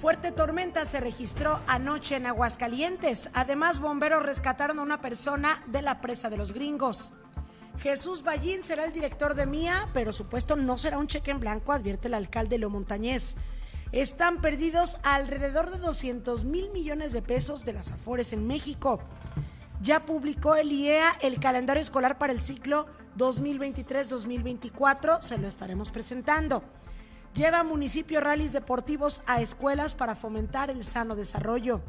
Fuerte tormenta se registró anoche en Aguascalientes. Además, bomberos rescataron a una persona de la presa de los gringos. Jesús Ballín será el director de MIA, pero supuesto no será un cheque en blanco, advierte el alcalde Leo Montañez. Están perdidos alrededor de 200 mil millones de pesos de las Afores en México. Ya publicó el IEA el calendario escolar para el ciclo 2023-2024, se lo estaremos presentando. Lleva municipio rallies deportivos a escuelas para fomentar el sano desarrollo.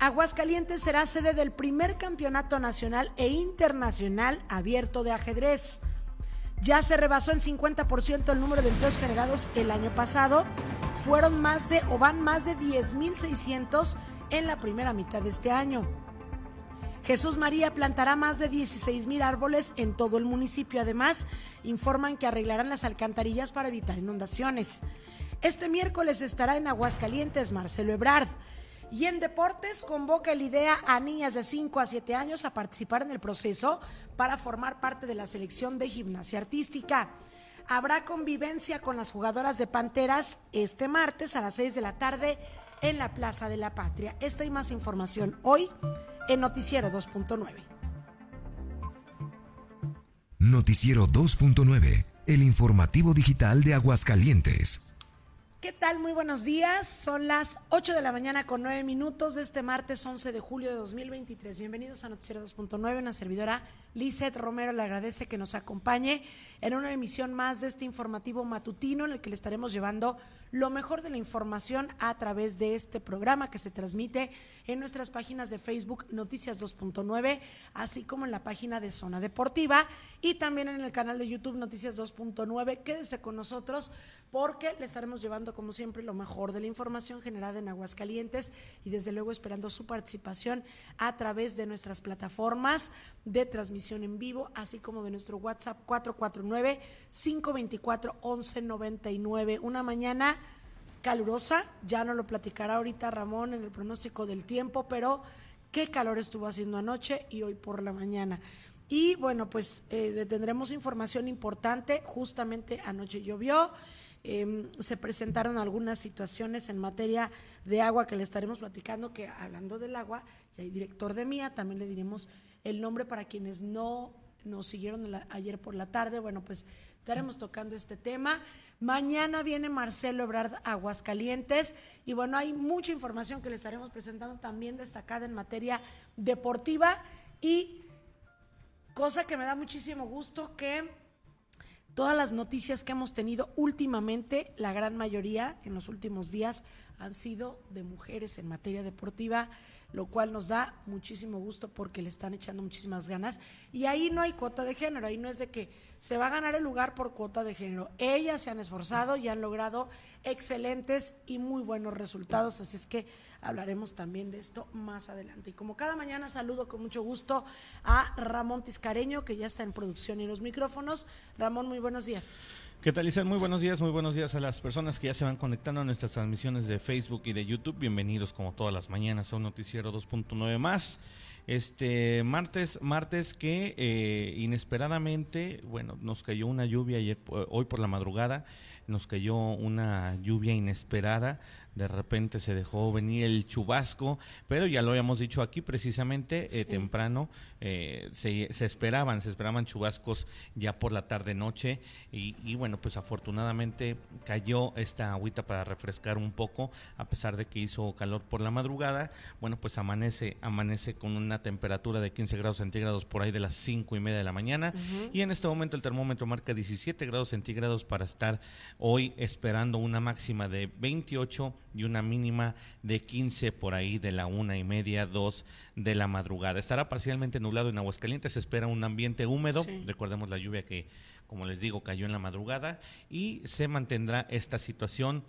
Aguascalientes será sede del primer campeonato nacional e internacional abierto de ajedrez. Ya se rebasó en 50% el número de empleos generados el año pasado. Fueron más de o van más de 10.600 en la primera mitad de este año. Jesús María plantará más de 16 mil árboles en todo el municipio. Además, informan que arreglarán las alcantarillas para evitar inundaciones. Este miércoles estará en Aguascalientes Marcelo Ebrard. Y en deportes convoca el IDEA a niñas de 5 a 7 años a participar en el proceso para formar parte de la selección de gimnasia artística. Habrá convivencia con las jugadoras de Panteras este martes a las 6 de la tarde en la Plaza de la Patria. Esta y más información hoy en Noticiero 2.9. Noticiero 2.9, el informativo digital de Aguascalientes. ¿Qué tal? Muy buenos días. Son las 8 de la mañana con 9 minutos de este martes 11 de julio de 2023. Bienvenidos a Noticiero 2.9. Una servidora, Lizeth Romero, le agradece que nos acompañe en una emisión más de este informativo matutino en el que le estaremos llevando lo mejor de la información a través de este programa que se transmite en nuestras páginas de Facebook Noticias 2.9, así como en la página de Zona Deportiva y también en el canal de YouTube Noticias 2.9. Quédese con nosotros porque le estaremos llevando como siempre lo mejor de la información generada en Aguascalientes y desde luego esperando su participación a través de nuestras plataformas de transmisión en vivo, así como de nuestro WhatsApp 449 524 1199. Una mañana calurosa, ya no lo platicará ahorita Ramón en el pronóstico del tiempo, pero qué calor estuvo haciendo anoche y hoy por la mañana. Y bueno, pues eh, tendremos información importante, justamente anoche llovió. Em, se presentaron algunas situaciones en materia de agua que le estaremos platicando, que hablando del agua, y hay director de Mía, también le diremos el nombre para quienes no nos siguieron ayer por la tarde. Bueno, pues estaremos tocando este tema. Mañana viene Marcelo Ebrard Aguascalientes y bueno, hay mucha información que le estaremos presentando también destacada en materia deportiva y cosa que me da muchísimo gusto que todas las noticias que hemos tenido últimamente, la gran mayoría en los últimos días han sido de mujeres en materia deportiva lo cual nos da muchísimo gusto porque le están echando muchísimas ganas. Y ahí no hay cuota de género, ahí no es de que se va a ganar el lugar por cuota de género. Ellas se han esforzado y han logrado excelentes y muy buenos resultados, así es que hablaremos también de esto más adelante. Y como cada mañana saludo con mucho gusto a Ramón Tiscareño, que ya está en producción y los micrófonos. Ramón, muy buenos días. ¿Qué tal, Isabel? Muy buenos días, muy buenos días a las personas que ya se van conectando a nuestras transmisiones de Facebook y de YouTube. Bienvenidos como todas las mañanas a un noticiero 2.9 más. Este martes, martes que eh, inesperadamente, bueno, nos cayó una lluvia ayer, hoy por la madrugada, nos cayó una lluvia inesperada de repente se dejó venir el chubasco, pero ya lo habíamos dicho aquí precisamente eh, temprano, eh, se, esperaban, se esperaban chubascos ya por la tarde noche y, bueno, pues afortunadamente cayó esta agüita para refrescar un poco, a pesar de que hizo calor por la madrugada, bueno, pues amanece, amanece con una temperatura de 15 grados centígrados por ahí de las 5 y media de la mañana. Y en este momento el termómetro marca 17 grados centígrados para estar hoy esperando una máxima de 28 y una mínima de 15 por ahí de la una y media, dos de la madrugada. Estará parcialmente nublado en Aguascalientes, se espera un ambiente húmedo, recordemos la lluvia que, como les digo, cayó en la madrugada y se mantendrá esta situación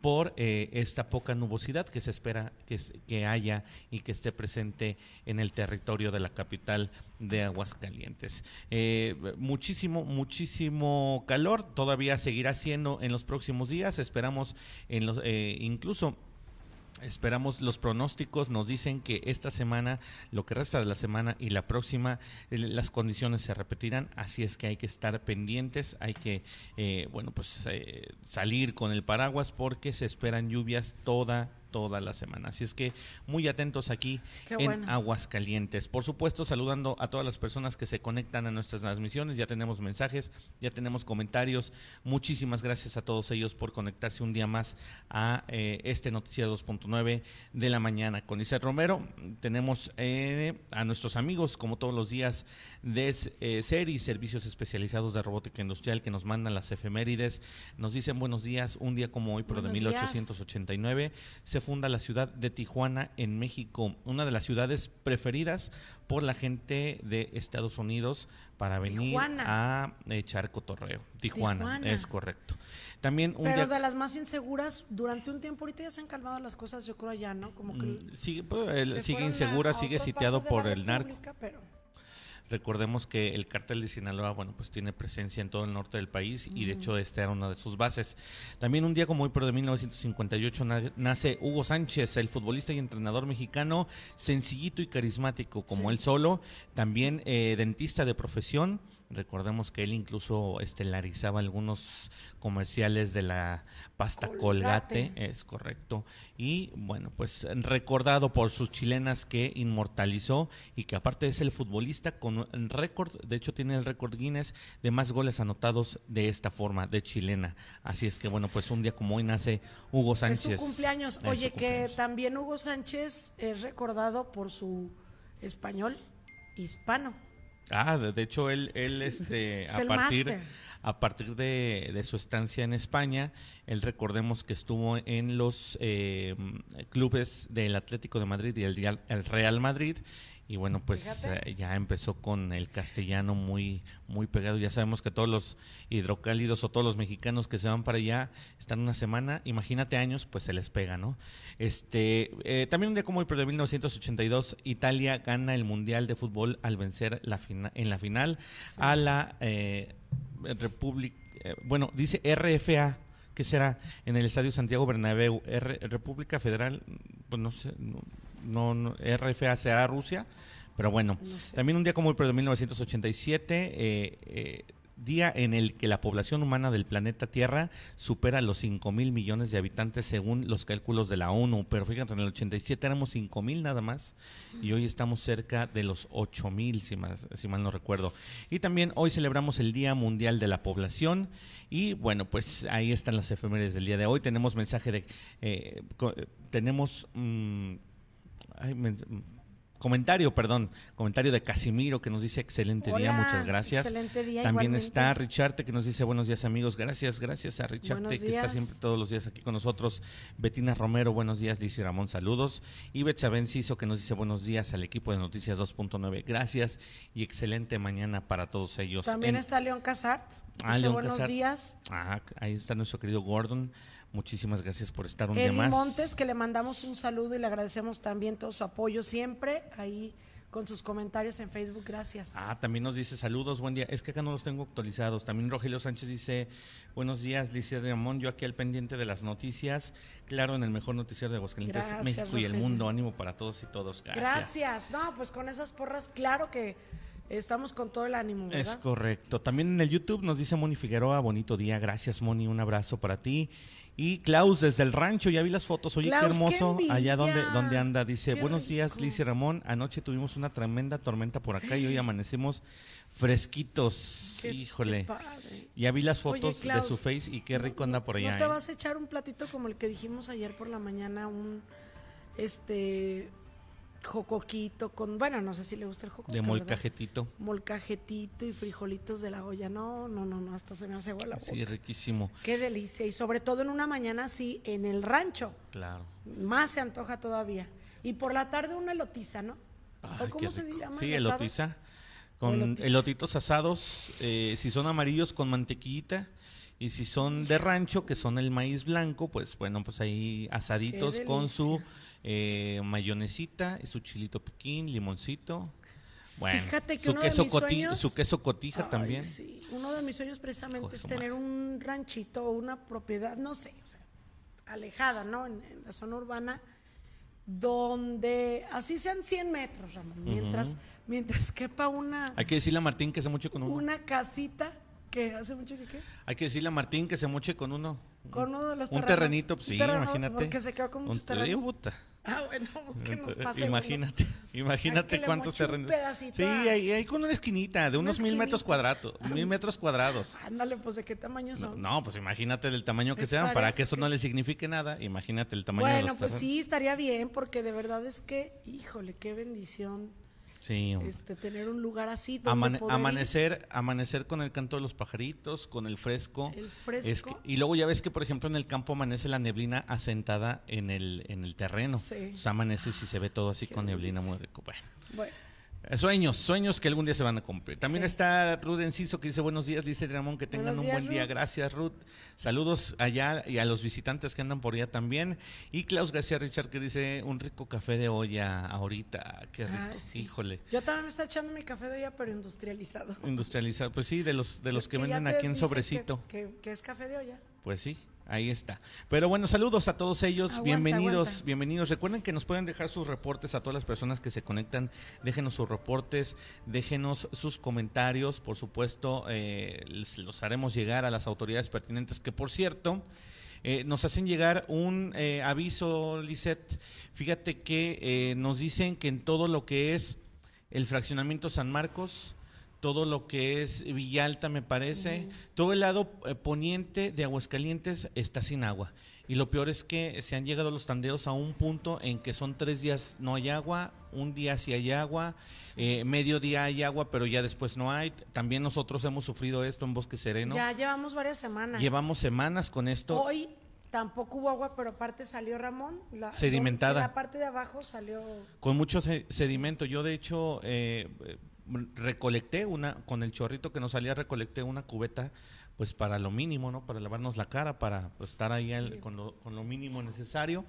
por eh, esta poca nubosidad que se espera que, que, haya y que esté presente en el territorio de la capital de Aguascalientes. Eh, muchísimo, muchísimo calor, todavía seguirá siendo en los próximos días, esperamos en los, eh, incluso Esperamos los pronósticos, nos dicen que esta semana, lo que resta de la semana y la próxima, las condiciones se repetirán, así es que hay que estar pendientes, hay que, eh, bueno, pues eh, salir con el paraguas porque se esperan lluvias toda toda la semana. Así es que muy atentos aquí en Aguascalientes. Por supuesto, saludando a todas las personas que se conectan a nuestras transmisiones. Ya tenemos mensajes, ya tenemos comentarios. Muchísimas gracias a todos ellos por conectarse un día más a eh, este Noticiero 2.9 de la mañana con Isaac Romero. Tenemos eh, a nuestros amigos, como todos los días, de eh, SERI, Servicios Especializados de Robótica Industrial, que nos mandan las efemérides. Nos dicen buenos días, un día como hoy, pero de 1889. Se funda la ciudad de Tijuana en México, una de las ciudades preferidas por la gente de Estados Unidos para venir a echar cotorreo. Tijuana, es correcto. También un Pero de las más inseguras, durante un tiempo, ahorita ya se han calmado las cosas, yo creo ya, ¿no? Como que mm, sigue, pues, sigue insegura, sigue sitiado por el narco. Pero Recordemos que el cártel de Sinaloa, bueno, pues tiene presencia en todo el norte del país y de hecho esta era una de sus bases. También un día como hoy, pero de 1958, nace Hugo Sánchez, el futbolista y entrenador mexicano, sencillito y carismático como él solo, también eh, dentista de profesión Recordemos que él incluso estelarizaba algunos comerciales de la pasta colgate. es correcto. Y bueno, pues recordado por sus chilenas que inmortalizó y que aparte es el futbolista con récord, de hecho tiene el récord Guinness de más goles anotados de esta forma, de chilena. Así es que bueno, pues un día como hoy nace Hugo Sánchez. Es su cumpleaños. Oye, que también Hugo Sánchez es recordado por su español hispano. Ah, de hecho él, él este, a partir, a partir de, su estancia en España, él recordemos que estuvo en los eh, clubes del Atlético de Madrid y el el Real Madrid y bueno pues eh, ya empezó con el castellano muy muy pegado. Ya sabemos que todos los hidrocálidos o todos los mexicanos que se van para allá están una semana. Imagínate años pues se les pega no este eh, también un día como hoy pero de 1982 Italia gana el mundial de fútbol al vencer la en la final a la eh, República bueno dice RFA que será en el Estadio Santiago Bernabéu. República Federal pues no sé no, no RFA será Rusia, pero bueno, también un día como el de 1987, eh, eh, día en el que la población humana del planeta Tierra supera los 5 mil millones de habitantes según los cálculos de la ONU. Pero fíjate, en el 87 éramos 5 mil nada más y hoy estamos cerca de los 8 mil, si, si mal no recuerdo. Y también hoy celebramos el Día Mundial de la Población y bueno, pues ahí están las efemérides del día de hoy. Tenemos mensaje de... Eh, tenemos... Comentario, perdón, comentario de Casimiro que nos dice excelente día, muchas gracias. Excelente día. También está Richarte que nos dice buenos días amigos, gracias, gracias a Richarte que está siempre todos los días aquí con nosotros. Betina Romero, buenos días, dice Ramón, saludos. Y Betsa Benciso que nos dice buenos días al equipo de Noticias 2.9, gracias y excelente mañana para todos ellos. También está León Casart, ah, dice buenos días. Ah, ahí está nuestro querido Gordon. Muchísimas gracias por estar un día más. Montes, que le mandamos un saludo y le agradecemos también todo su apoyo siempre ahí con sus comentarios en Facebook. Gracias. Ah, también nos dice saludos, buen día. Es que acá no los tengo actualizados. También Rogelio Sánchez dice buenos días, Licia Ramón. Yo aquí al pendiente de las noticias. Claro, en el mejor noticiero de Aguascalientes, México y el mundo. Ánimo para todos y todos. Gracias. Gracias. No, pues con esas porras, claro que Estamos con todo el ánimo, ¿verdad? Es correcto. También en el YouTube nos dice Moni Figueroa, bonito día, gracias Moni, un abrazo para ti. Y Klaus desde el rancho, ya vi las fotos, oye, qué hermoso, allá donde, donde anda, dice, buenos días Liz y Ramón, anoche tuvimos una tremenda tormenta por acá y hoy amanecemos fresquitos, híjole. Ya vi las fotos de su face y qué rico anda por allá. ¿No te ¿eh? vas a echar un platito como el que dijimos ayer por la mañana, un, este, jocoquito con, bueno, no sé si le gusta el jocoquito. De molcajetito. Molcajetito y frijolitos de la olla. No, no, no, no, hasta se me hace agua la boca. Sí, riquísimo. Qué delicia. Y sobre todo en una mañana así, en el rancho. Claro. Más se antoja todavía. Y por la tarde una elotiza, ¿no? ¿O cómo se llama? Sí, elotiza. Con elotitos asados, eh, si son amarillos con mantequillita. Y si son de rancho, que son el maíz blanco, pues bueno, pues ahí asaditos con su eh, mayonesita, su chilito piquín, limoncito. Bueno, Fíjate que su, uno queso de mis sueños, su queso cotija también. Sí, uno de mis sueños precisamente es tener un ranchito o una propiedad, no sé, o sea, alejada, ¿no? En, la zona urbana donde así sean 100 metros, Ramón, mientras, mientras quepa una, Hay que decirle a Martín que se moche con uno. una casita que hace mucho que qué. Hay que decirle a Martín que se moche con uno. Con uno de los Un terrenos. terrenito, pues Un sí, terreno, imagínate. Porque se quedó con Un muchos terreno, terrenos. puta. Ah, bueno, pues que nos pase. imagínate, imagínate cuántos terrenos. pedacito Sí, a- hay, hay con una esquinita de Una unos mil metros cuadrados, mil metros cuadrados. Ándale, pues de qué tamaño son. no, pues imagínate del tamaño que sean, para que eso que- no le signifique nada, imagínate el tamaño de bueno, los pues terrenos. sí, estaría bien, porque de verdad es que, híjole, qué bendición Sí, este, tener un lugar así donde Amane- poder ir. amanecer, amanecer con el canto de los pajaritos, con el fresco. El Es fresco. que- y luego ya ves que, por ejemplo, en el campo amanece la neblina asentada en el, en el terreno. Sí. O sea, amanece si se ve todo así Qué con neblina muy rico. Bueno. Bueno, Sueños, sueños que algún día se van a cumplir. También Sí. está Ruth Enciso que dice buenos días, dice Ramón, que tengan Buenos un días, buen día. Gracias, Ruth. Saludos allá y a los visitantes que andan por allá también. Y Klaus García Richard que dice un rico café de olla ahorita. Qué rico, sí. híjole. yo también me estoy echando mi café de olla, pero industrializado. Industrializado, pues sí, de los de los que, venden aquí en dice que- sobrecito. Que, que es café de olla. Pues sí, ahí está. Pero bueno, saludos a todos ellos, Aguanta, bienvenidos, aguanta. bienvenidos. Recuerden que nos pueden dejar sus reportes a todas las personas que se conectan, déjenos sus reportes, déjenos sus comentarios, por supuesto, eh, les- los haremos llegar a las autoridades pertinentes, que por cierto, eh, nos hacen llegar un eh, aviso, Lisette, fíjate que eh, nos dicen que en todo lo que es el fraccionamiento San Marcos, todo lo que es Villalta, me parece, todo el lado eh, poniente de Aguascalientes está sin agua. Y lo peor es que se han llegado los tandeos a un punto en que son tres días no hay agua, un día sí hay agua, eh, medio día hay agua, pero ya después no hay. También nosotros hemos sufrido esto en Bosque Sereno. Ya llevamos varias semanas. Llevamos semanas con esto. Hoy tampoco hubo agua, pero aparte salió Ramón. La, Sedimentada. En la parte de abajo salió. con mucho se- sedimento. Yo de hecho eh, recolecté una, con el chorrito que nos salía, recolecté una cubeta, pues para lo mínimo, ¿no? Para lavarnos la cara, para pues, estar ahí con, lo, con lo mínimo necesario.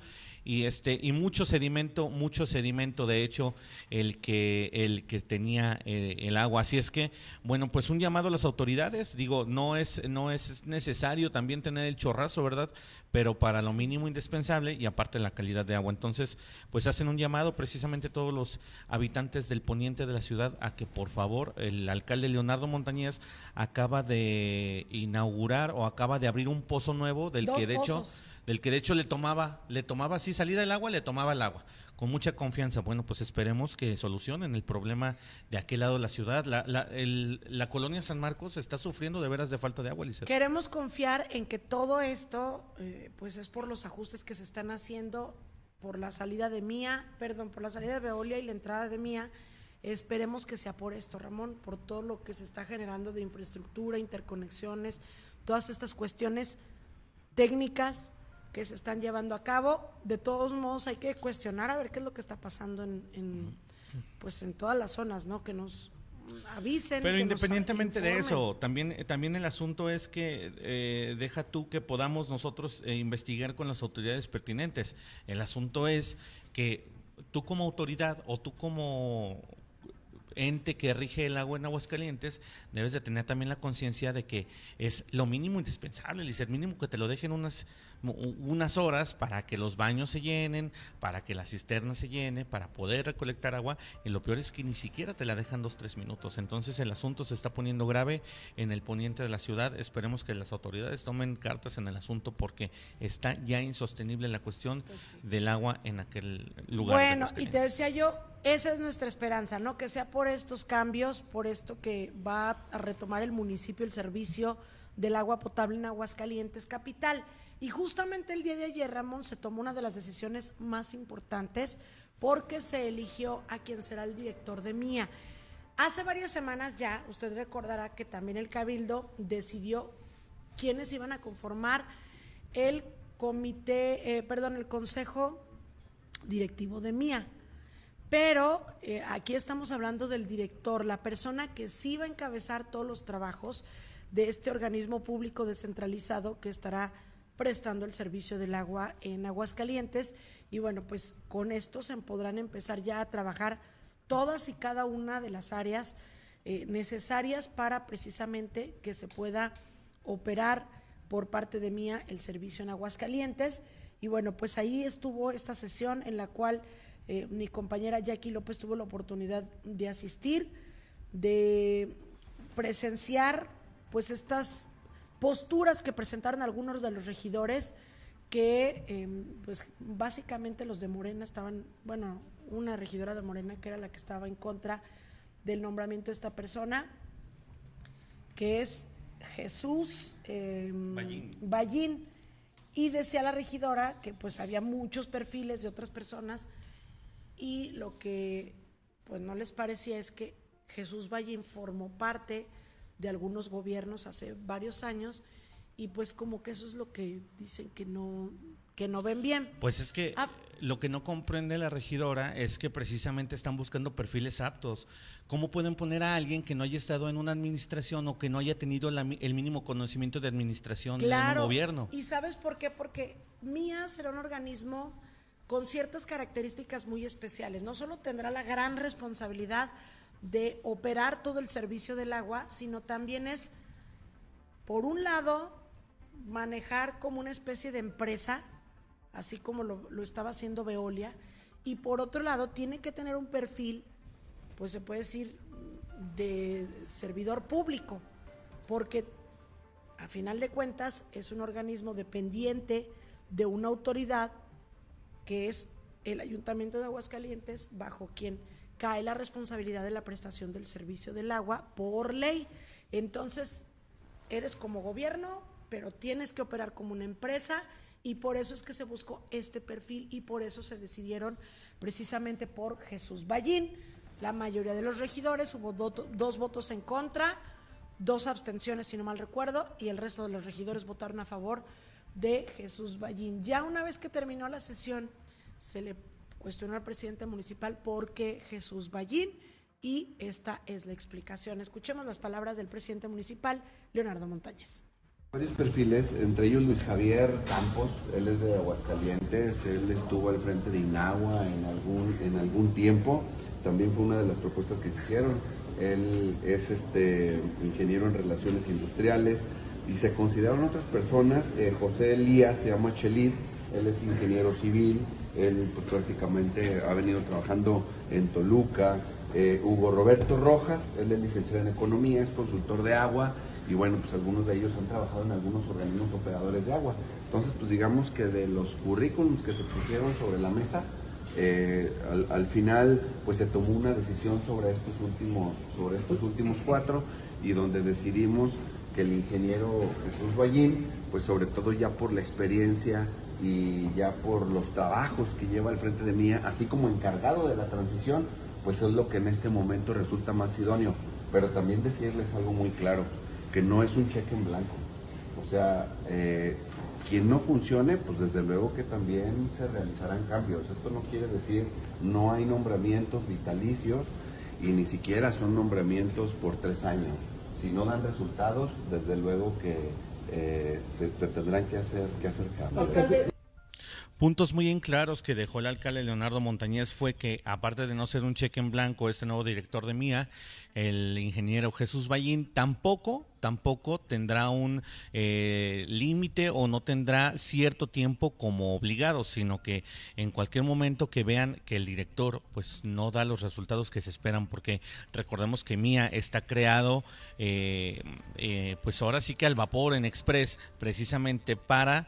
Y este, y mucho sedimento, mucho sedimento, de hecho, el que, el que tenía eh, el agua. Así es que, bueno, pues un llamado a las autoridades, digo, no es, no es necesario también tener el chorrazo, ¿verdad? Pero para lo mínimo indispensable y aparte la calidad de agua. Entonces, pues hacen un llamado precisamente todos los habitantes del poniente de la ciudad a que por favor el alcalde Leonardo Montañez acaba de inaugurar o acaba de abrir un pozo nuevo del Dos que de hecho del que de hecho le tomaba le tomaba así salida el agua le tomaba el agua con mucha confianza bueno pues esperemos que solucionen el problema de aquel lado de la ciudad la, la, el- la colonia San Marcos está sufriendo de veras de falta de agua Lizeth. Queremos confiar en que todo esto, eh, pues es por los ajustes que se están haciendo por la salida de Mía, perdón, por la salida de Veolia y la entrada de Mía. Esperemos que sea por esto, Ramón, por todo lo que se está generando de infraestructura, interconexiones, todas estas cuestiones técnicas que se están llevando a cabo. De todos modos, hay que cuestionar a ver qué es lo que está pasando en, en, pues en todas las zonas, ¿no? Que nos avisen. Pero que nos independientemente de eso, también, eh, también el asunto es que eh, deja tú que podamos nosotros eh, investigar con las autoridades pertinentes. El asunto es que tú como autoridad o tú como ente que rige el agua en Aguascalientes, debes de tener también la conciencia de que es lo mínimo indispensable, el mínimo que te lo dejen unas, unas horas para que los baños se llenen, para que la cisterna se llene, para poder recolectar agua, y lo peor es que ni siquiera te la dejan dos, tres minutos. Entonces el asunto se está poniendo grave en el poniente de la ciudad. Esperemos que las autoridades tomen cartas en el asunto porque está ya insostenible la cuestión del agua en aquel lugar. de Bueno, y te decía yo, esa es nuestra esperanza, ¿no? Que sea por estos cambios, por esto que va a retomar el municipio el servicio del agua potable en Aguascalientes capital. Y justamente el día de ayer, Ramón, se tomó una de las decisiones más importantes porque se eligió a quien será el director de MIA. Hace varias semanas ya, usted recordará que también el Cabildo decidió quiénes iban a conformar el comité, eh, perdón, el consejo directivo de MIA. Pero eh, aquí estamos hablando del director, la persona que sí va a encabezar todos los trabajos de este organismo público descentralizado que estará prestando el servicio del agua en Aguascalientes. Y bueno, pues con esto se podrán empezar ya a trabajar todas y cada una de las áreas eh, necesarias para precisamente que se pueda operar por parte de Mía el servicio en Aguascalientes. Y bueno, pues ahí estuvo esta sesión en la cual eh, mi compañera Jackie López tuvo la oportunidad de asistir, de presenciar pues estas posturas que presentaron algunos de los regidores que em, pues básicamente los de Morena estaban, bueno, una regidora de Morena que era la que estaba en contra del nombramiento de esta persona, que es Jesús eh, Ballín. Y decía la regidora que pues había muchos perfiles de otras personas y lo que pues no les parecía es que Jesús Ballín formó parte de algunos gobiernos hace varios años y pues como que eso es lo que dicen que no que no ven bien. Pues es que ah. lo que no comprende la regidora es que precisamente están buscando perfiles aptos. ¿Cómo pueden poner a alguien que no haya estado en una administración o que no haya tenido el mínimo conocimiento de administración de un gobierno? ¿Y sabes por qué? Porque MIA será un organismo con ciertas características muy especiales. No solo tendrá la gran responsabilidad de operar todo el servicio del agua, sino también es, por un lado, manejar como una especie de empresa así como lo, estaba haciendo Veolia, y por otro lado tiene que tener un perfil, pues se puede decir, de servidor público, porque a final de cuentas es un organismo dependiente de una autoridad que es el Ayuntamiento de Aguascalientes, bajo quien cae la responsabilidad de la prestación del servicio del agua por ley. Entonces, eres como gobierno, pero tienes que operar como una empresa y por eso es que se buscó este perfil y por eso se decidieron precisamente por Jesús Ballín. La mayoría de los regidores hubo dos votos en contra, dos abstenciones si no mal recuerdo, y el resto de los regidores votaron a favor de Jesús Ballín. Ya una vez que terminó la sesión, se le cuestionó al presidente municipal por qué Jesús Ballín y esta es la explicación. Escuchemos las palabras del presidente municipal, Leonardo Montañez. Varios perfiles, entre ellos Luis Javier Campos, él es de Aguascalientes, él estuvo al frente de Inagua en algún, en algún tiempo, también fue una de las propuestas que se hicieron. Él es este ingeniero en relaciones industriales y se consideraron otras personas. Eh, José Elías se llama Chelit, él es ingeniero civil, él pues prácticamente ha venido trabajando en Toluca. Eh, Hugo Roberto Rojas, él es licenciado en economía, es consultor de agua y bueno, pues algunos de ellos han trabajado en algunos organismos operadores de agua. Entonces, pues digamos que de los currículums que se pusieron sobre la mesa, eh, al, final pues se tomó una decisión sobre estos últimos sobre estos últimos cuatro y donde decidimos que el ingeniero Jesús Ballín pues sobre todo ya por la experiencia y ya por los trabajos que lleva al frente de mía así como encargado de la transición pues es lo que en este momento resulta más idóneo pero también decirles algo muy claro que no es un cheque en blanco. O sea, eh, quien no funcione, pues desde luego que también se realizarán cambios. Esto no quiere decir no hay nombramientos vitalicios y ni siquiera son nombramientos por tres años. Si no dan resultados, desde luego que eh, se, tendrán que hacer, que hacer cambios. Puntos muy en claros que dejó el alcalde Leonardo Montañez fue que, aparte de no ser un cheque en blanco, este nuevo director de MIA, el ingeniero Jesús Ballín, tampoco tampoco tendrá un eh, límite o no tendrá cierto tiempo como obligado, sino que en cualquier momento que vean que el director pues no da los resultados que se esperan, porque recordemos que Mía está creado eh, eh, pues ahora sí que al vapor en Express, precisamente para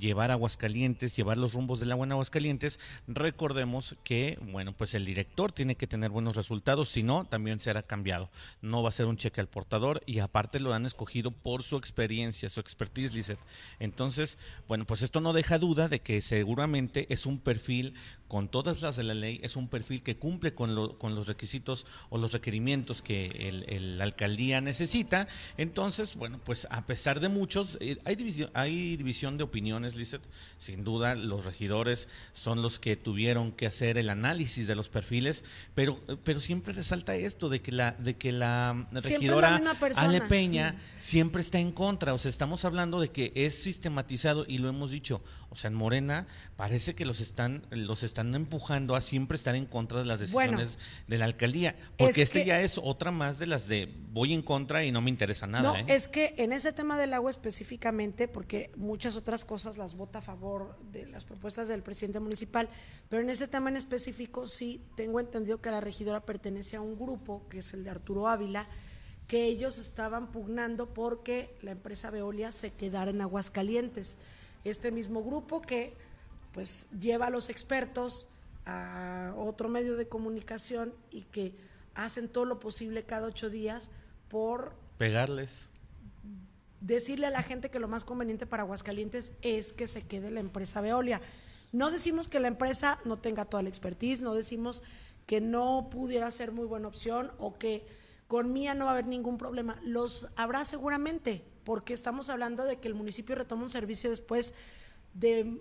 llevar Aguascalientes, llevar los rumbos del agua en Aguascalientes, recordemos que bueno pues el director tiene que tener buenos resultados, si no también será cambiado, no va a ser un cheque al portador y aparte lo han escogido por su experiencia, su expertise, Lizeth. Entonces, bueno, pues esto no deja duda de que seguramente es un perfil con todas las de la ley, es un perfil que cumple con, los requisitos o los requerimientos que la alcaldía necesita. Entonces, bueno, pues a pesar de muchos, eh, hay, división, hay división de opiniones, Lizeth. Sin duda, los regidores son los que tuvieron que hacer el análisis de los perfiles, pero, pero siempre resalta esto de que la, de que la regidora Ale Peña siempre está en contra. O sea, estamos hablando de que es sistematizado y lo hemos dicho. O sea, en Morena parece que los están, los están empujando a siempre estar en contra de las decisiones de la alcaldía. Porque este ya es otra más de las de voy en contra y no me interesa nada. No, ¿eh? es que en ese tema del agua específicamente, porque muchas otras cosas las vota a favor de las propuestas del presidente municipal, pero en ese tema en específico sí tengo entendido que la regidora pertenece a un grupo, que es el de Arturo Ávila, que ellos estaban pugnando porque la empresa Veolia se quedara en Aguascalientes. Este mismo grupo que pues lleva a los expertos a otro medio de comunicación y que hacen todo lo posible cada ocho días por pegarles. Decirle a la gente que lo más conveniente para Aguascalientes es que se quede la empresa Veolia. No decimos que la empresa no tenga toda la expertise, no decimos que no pudiera ser muy buena opción o que con Mía no va a haber ningún problema. Los habrá seguramente, porque estamos hablando de que el municipio retoma un servicio después de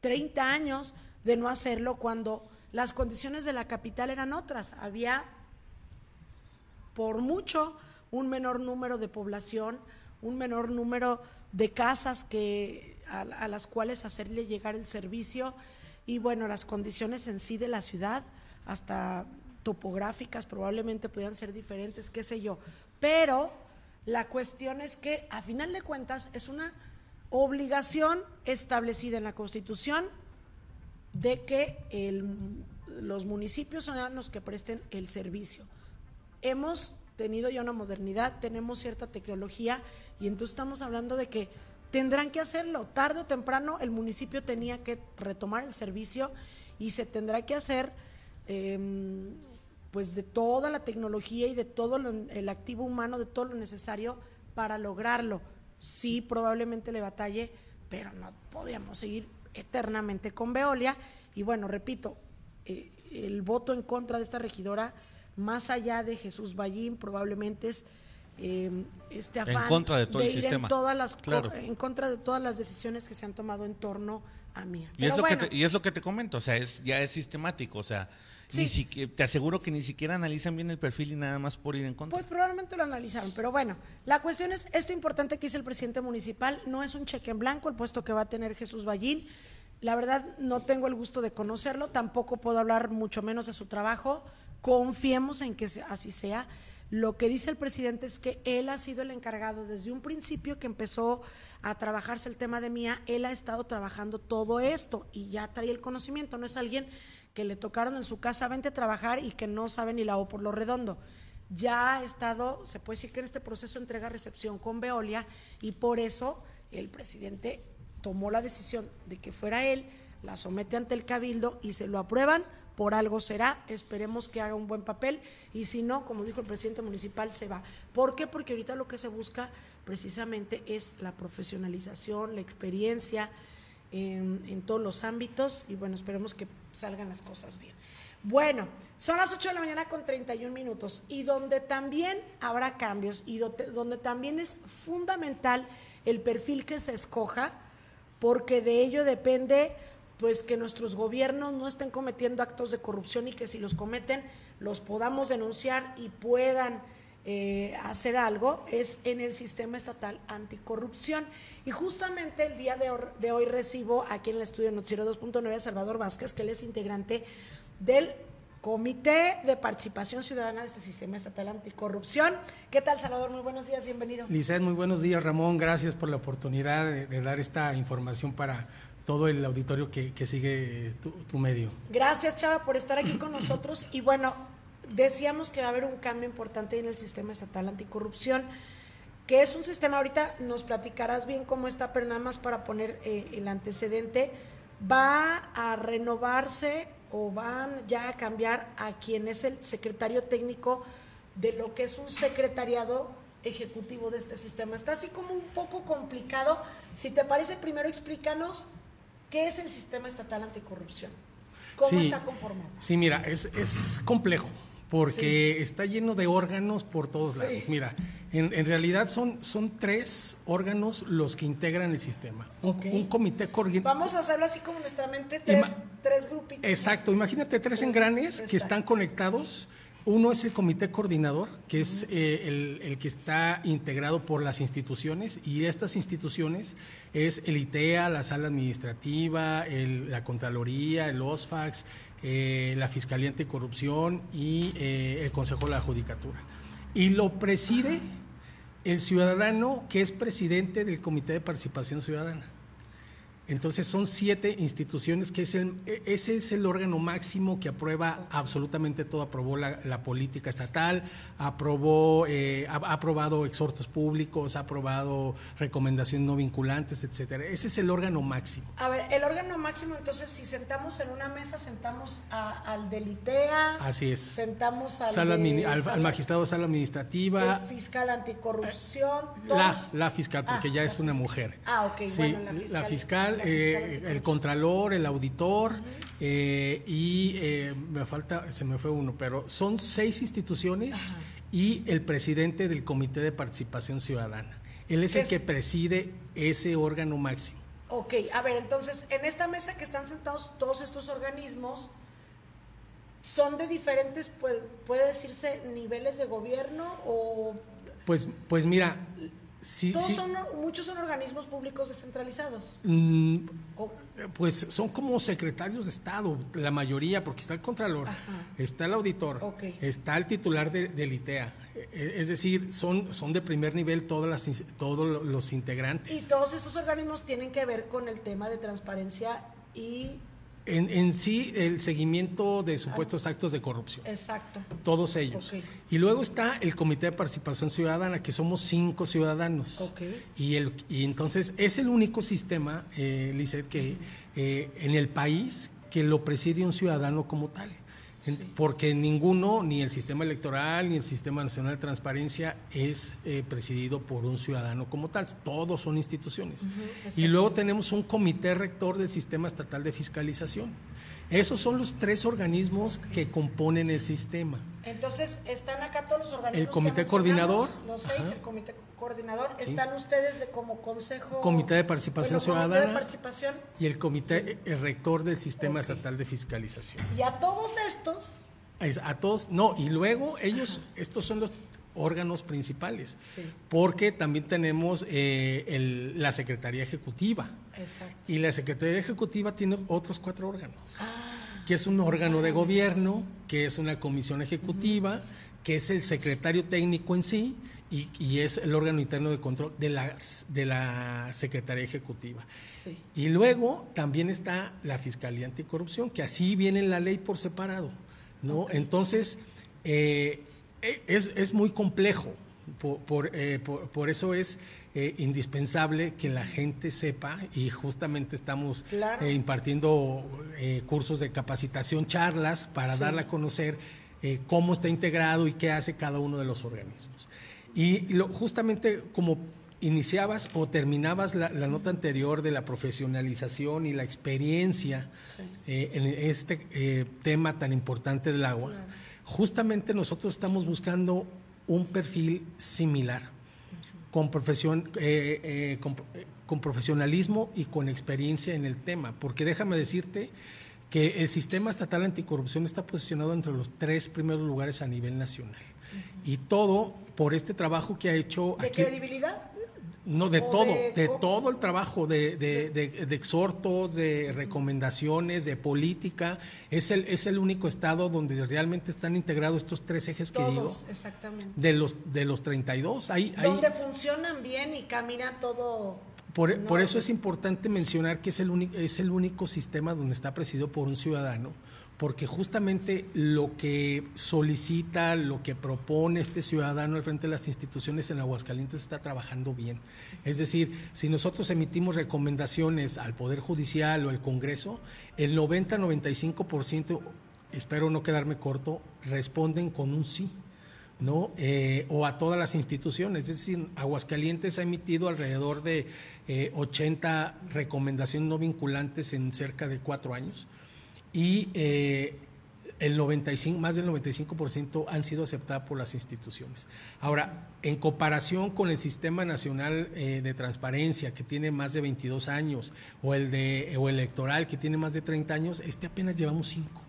30 años de no hacerlo cuando las condiciones de la capital eran otras. Había por mucho un menor número de población, un menor número de casas que, a, a las cuales hacerle llegar el servicio y bueno, las condiciones en sí de la ciudad, hasta topográficas probablemente pudieran ser diferentes, qué sé yo. Pero la cuestión es que, a final de cuentas, es una obligación establecida en la Constitución de que los municipios son los que presten el servicio. Hemos tenido ya una modernidad, tenemos cierta tecnología y entonces estamos hablando de que tendrán que hacerlo. Tarde o temprano el municipio tenía que retomar el servicio y se tendrá que hacer em, pues de toda la tecnología y de todo el activo humano, de todo lo necesario para lograrlo. Sí, probablemente le batalle, pero no podríamos seguir eternamente con Veolia. Y bueno, repito, eh, el voto en contra de esta regidora, más allá de Jesús Ballín, probablemente es eh, este afán en contra de, todo el ir sistema. En, todas las en contra de todas las decisiones que se han tomado en torno a mí. Y, es lo que te, y es lo que te comento, o sea, es, ya es sistemático, o sea, te aseguro que ni siquiera analizan bien el perfil y nada más por ir en contra. Pues probablemente lo analizaron, pero bueno, la cuestión es, esto importante que dice el presidente municipal, no es un cheque en blanco el puesto que va a tener Jesús Ballín. La verdad no tengo el gusto de conocerlo, tampoco puedo hablar mucho menos de su trabajo. Confiemos en que así sea. Lo que dice el presidente es que él ha sido el encargado desde un principio que empezó a trabajarse el tema de Mía, él ha estado trabajando todo esto y ya trae el conocimiento, no es alguien que le tocaron en su casa, vente a trabajar y que no sabe ni la O por lo redondo. Ya ha estado, se puede decir que en este proceso entrega-recepción con Veolia y por eso el presidente tomó la decisión de que fuera él, la somete ante el cabildo y se lo aprueban, por algo será, esperemos que haga un buen papel y si no, como dijo el presidente municipal, se va. ¿Por qué? Porque ahorita lo que se busca precisamente es la profesionalización, la experiencia, en, todos los ámbitos y bueno, esperemos que salgan las cosas bien. Bueno, son las 8 de la mañana con 31 minutos y donde también habrá cambios y donde, también es fundamental el perfil que se escoja, porque de ello depende pues que nuestros gobiernos no estén cometiendo actos de corrupción y que si los cometen los podamos denunciar y puedan eh, hacer algo es en el sistema estatal anticorrupción. Y justamente el día de, hoy recibo aquí en el estudio Noticiero 2.9 a Salvador Vázquez, que él es integrante del Comité de Participación Ciudadana de este Sistema Estatal Anticorrupción. ¿Qué tal, Salvador? Muy buenos días, bienvenido. Lizeth, muy buenos días, Ramón. Gracias por la oportunidad de, dar esta información para todo el auditorio que, sigue tu, tu, medio. Gracias, Chava, por estar aquí con nosotros. Y bueno, decíamos que va a haber un cambio importante en el sistema estatal anticorrupción, que es un sistema, ahorita nos platicarás bien cómo está, pero nada más para poner eh, el antecedente, va a renovarse o van ya a cambiar a quien es el secretario técnico de lo que es un secretariado ejecutivo de este sistema. Está así como un poco complicado. Si te parece, primero explícanos qué es el sistema estatal anticorrupción. ¿Cómo está conformado? Sí, mira, es, es complejo porque está lleno de órganos por todos lados. Mira, en, realidad son, son tres órganos los que integran el sistema. Un, comité coordinador. Vamos a hacerlo así como nuestra mente, tres, tres grupitos. Exacto, imagínate tres engranes que están conectados Uno es el comité coordinador, que es eh, el, que está integrado por las instituciones, y estas instituciones es el ITEA, la sala administrativa, la Contraloría, el OSFAX, eh, la Fiscalía Anticorrupción y eh, el Consejo de la Judicatura. Y lo preside el ciudadano que es presidente del Comité de Participación Ciudadana. Entonces son siete instituciones que es el, ese es el órgano máximo que aprueba absolutamente todo. Aprobó la, política estatal, aprobó, eh, ha, aprobado exhortos públicos, ha aprobado recomendaciones no vinculantes, etcétera. Ese es el órgano máximo. A ver, el órgano máximo, entonces, si sentamos en una mesa, sentamos al del ITEA. Así es. Sentamos al, al, magistrado de sala administrativa. El fiscal anticorrupción. La, la, fiscal, porque ah, ya es una mujer. Ah, ok. Sí, La fiscal eh, el contralor, el auditor eh, y eh, me falta, se me fue uno, pero son seis instituciones y el presidente del Comité de Participación Ciudadana. Él es el que preside ese órgano máximo. Ok, a ver, entonces, en esta mesa que están sentados todos estos organismos, ¿son de diferentes, puede, decirse, niveles de gobierno o...? Pues, pues mira, ¿Todos Son, muchos son organismos públicos descentralizados. Mm, pues son como secretarios de Estado, la mayoría, porque está el Contralor, está el auditor, está el titular del ITEA. E, e, es decir, son, son de primer nivel todas las, todos los integrantes. Y todos estos organismos tienen que ver con el tema de transparencia y en, sí, el seguimiento de supuestos actos de corrupción. Exacto. Todos ellos. Y luego está el Comité de Participación Ciudadana, que somos cinco ciudadanos. Y, el, y entonces es el único sistema, eh, Lizeth, que eh, en el país que lo preside un ciudadano como tal. Porque ninguno, ni el sistema electoral, ni el sistema nacional de transparencia es eh, presidido por un ciudadano como tal. Todos son instituciones. y luego tenemos un comité rector del sistema estatal de fiscalización. Esos son los tres organismos que componen el sistema. Entonces, están acá todos los organismos. El comité coordinador. Los seis, el comité coordinador. Están ustedes de, como consejo. Comité de participación ciudadana. Comité de participación. Y el comité rector del sistema estatal de fiscalización. Y a todos estos. A todos, no, y luego ellos, estos son los órganos principales, porque también tenemos eh, la Secretaría Ejecutiva. Exacto. Y la Secretaría Ejecutiva tiene otros cuatro órganos, ah. que es un órgano de gobierno, que es una comisión ejecutiva, que es el secretario técnico en sí, y, es el órgano interno de control de la, de la Secretaría Ejecutiva. Sí. Y luego también está la Fiscalía Anticorrupción, que así viene en la ley por separado. ¿no? Entonces, eh, eh, es, muy complejo. Eh, por, eso es eh, indispensable que la gente sepa y justamente estamos impartiendo cursos de capacitación, charlas para darle a conocer cómo está integrado y qué hace cada uno de los organismos. Y lo, justamente como iniciabas o terminabas la, nota anterior de la profesionalización y la experiencia en este tema tan importante del agua justamente nosotros estamos buscando un perfil similar, con, profesión, eh, eh, eh, con, profesionalismo y con experiencia en el tema, porque déjame decirte que el sistema estatal anticorrupción está posicionado entre los tres primeros lugares a nivel nacional. Y todo por este trabajo que ha hecho... ¿De credibilidad? No, de todo, de, todo el trabajo, de, de, exhortos, de recomendaciones, de política. Es el, es el único estado donde realmente están integrados estos tres ejes que digo. exactamente. De los, de los 32. Hay, donde funcionan bien y camina todo. Por, por eso es importante mencionar que es el, es el único sistema donde está presidido por un ciudadano porque justamente lo que solicita, lo que propone este ciudadano al frente de las instituciones en Aguascalientes está trabajando bien. Es decir, si nosotros emitimos recomendaciones al Poder Judicial o al Congreso, el 90-95%, espero no quedarme corto, responden con un sí. ¿No? Eh, o a todas las instituciones. Es decir, Aguascalientes ha emitido alrededor de 80 eh, recomendaciones no vinculantes en cerca de cuatro años y eh, el 95, más del 95% han sido aceptadas por las instituciones. Ahora, en comparación con el Sistema Nacional eh, de Transparencia, que tiene más de 22 años, o el, de, o electoral, que tiene más de 30 años, este apenas llevamos 5.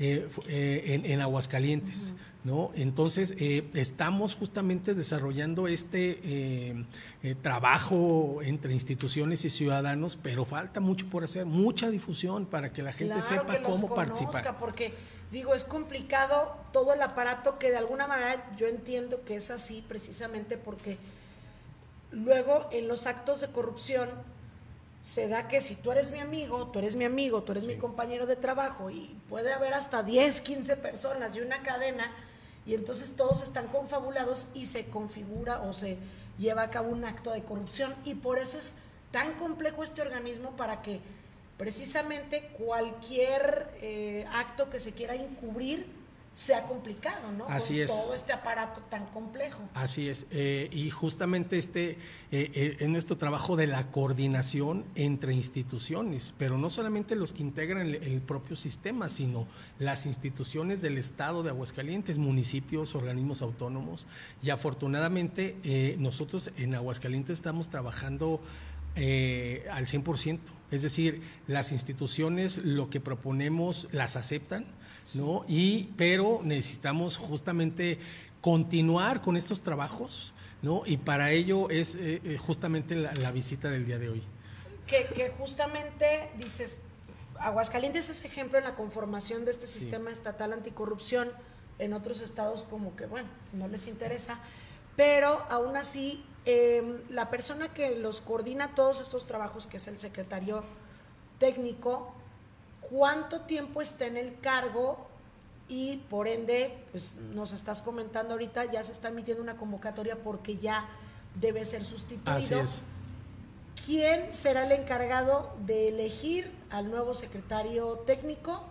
Eh, eh, en, Aguascalientes. ¿No? Entonces, estamos justamente desarrollando este trabajo entre instituciones y ciudadanos, pero falta mucho por hacer, mucha difusión para que la gente sepa cómo participar. Porque, digo, es complicado todo el aparato que de alguna manera yo entiendo que es así, precisamente porque luego en los actos de corrupción se da que si tú eres mi amigo, tú eres mi amigo, tú eres mi compañero de trabajo y puede haber hasta 10, 15 personas y una cadena y entonces todos están confabulados y se configura o se lleva a cabo un acto de corrupción. Y por eso es tan complejo este organismo para que precisamente cualquier eh, acto que se quiera encubrir sea complicado, ¿no? Así es. Todo este aparato tan complejo. Así es. Eh, y justamente este eh, eh, es nuestro trabajo de la coordinación entre instituciones, pero no solamente los que integran el, propio sistema, sino las instituciones del Estado de Aguascalientes, municipios, organismos autónomos. Y afortunadamente nosotros en Aguascalientes estamos trabajando al 100%. Es decir, las instituciones lo que proponemos las aceptan ¿no? Y, pero necesitamos justamente continuar con estos trabajos, ¿no? Y para ello es eh, eh, justamente la, visita del día de hoy. Que, justamente dices, Aguascalientes es ejemplo en la conformación de este sistema estatal anticorrupción. En otros estados como que, bueno, no les interesa. Pero aún así, em, la persona que los coordina todos estos trabajos, que es el secretario técnico, cuánto tiempo está en el cargo y por ende, pues nos estás comentando ahorita, ya se está emitiendo una convocatoria porque ya debe ser sustituido. Así es. ¿Quién será el encargado de elegir al nuevo secretario técnico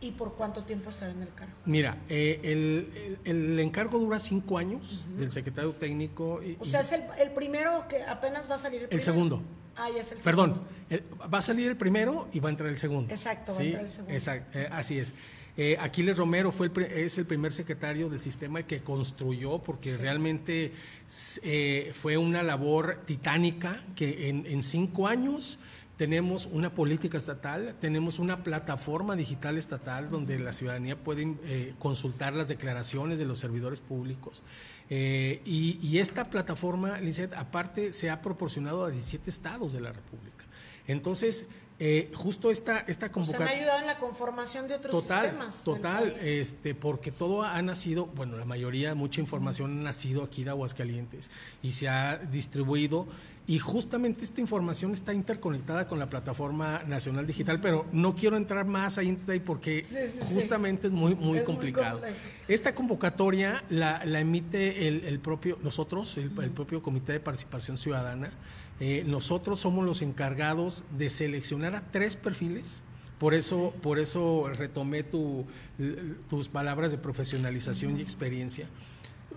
y por cuánto tiempo estará en el cargo? Mira, eh, el, encargo dura cinco años del secretario técnico. o sea, es el, primero que apenas va a salir el, el segundo. Ah, ya es el Perdón, va a salir el primero y va a entrar el segundo. Exacto, va a entrar el segundo. Exacto, eh, así es. Eh, Aquiles Romero fue es el primer secretario del sistema que construyó, porque realmente eh, fue una labor titánica que en, cinco años tenemos una política estatal, tenemos una plataforma digital estatal donde la ciudadanía puede eh, consultar las declaraciones de los servidores públicos. Y, y, esta plataforma, Lizeth, aparte se ha proporcionado a 17 estados de la República. Entonces, eh, justo esta, esta convocatoria. Se han ayudado en la conformación de otros sistemas. Total, este, porque todo ha nacido, bueno, la mayoría, mucha información ha nacido aquí de Aguascalientes y se ha distribuido. Y justamente esta información está interconectada con la plataforma nacional digital, pero no quiero entrar más ahí porque justamente es muy, muy complicado. esta convocatoria la, emite el, propio, nosotros, el propio Comité de Participación Ciudadana. Eh, nosotros somos los encargados de seleccionar a tres perfiles. Por eso, por eso retomé tus palabras de profesionalización y experiencia.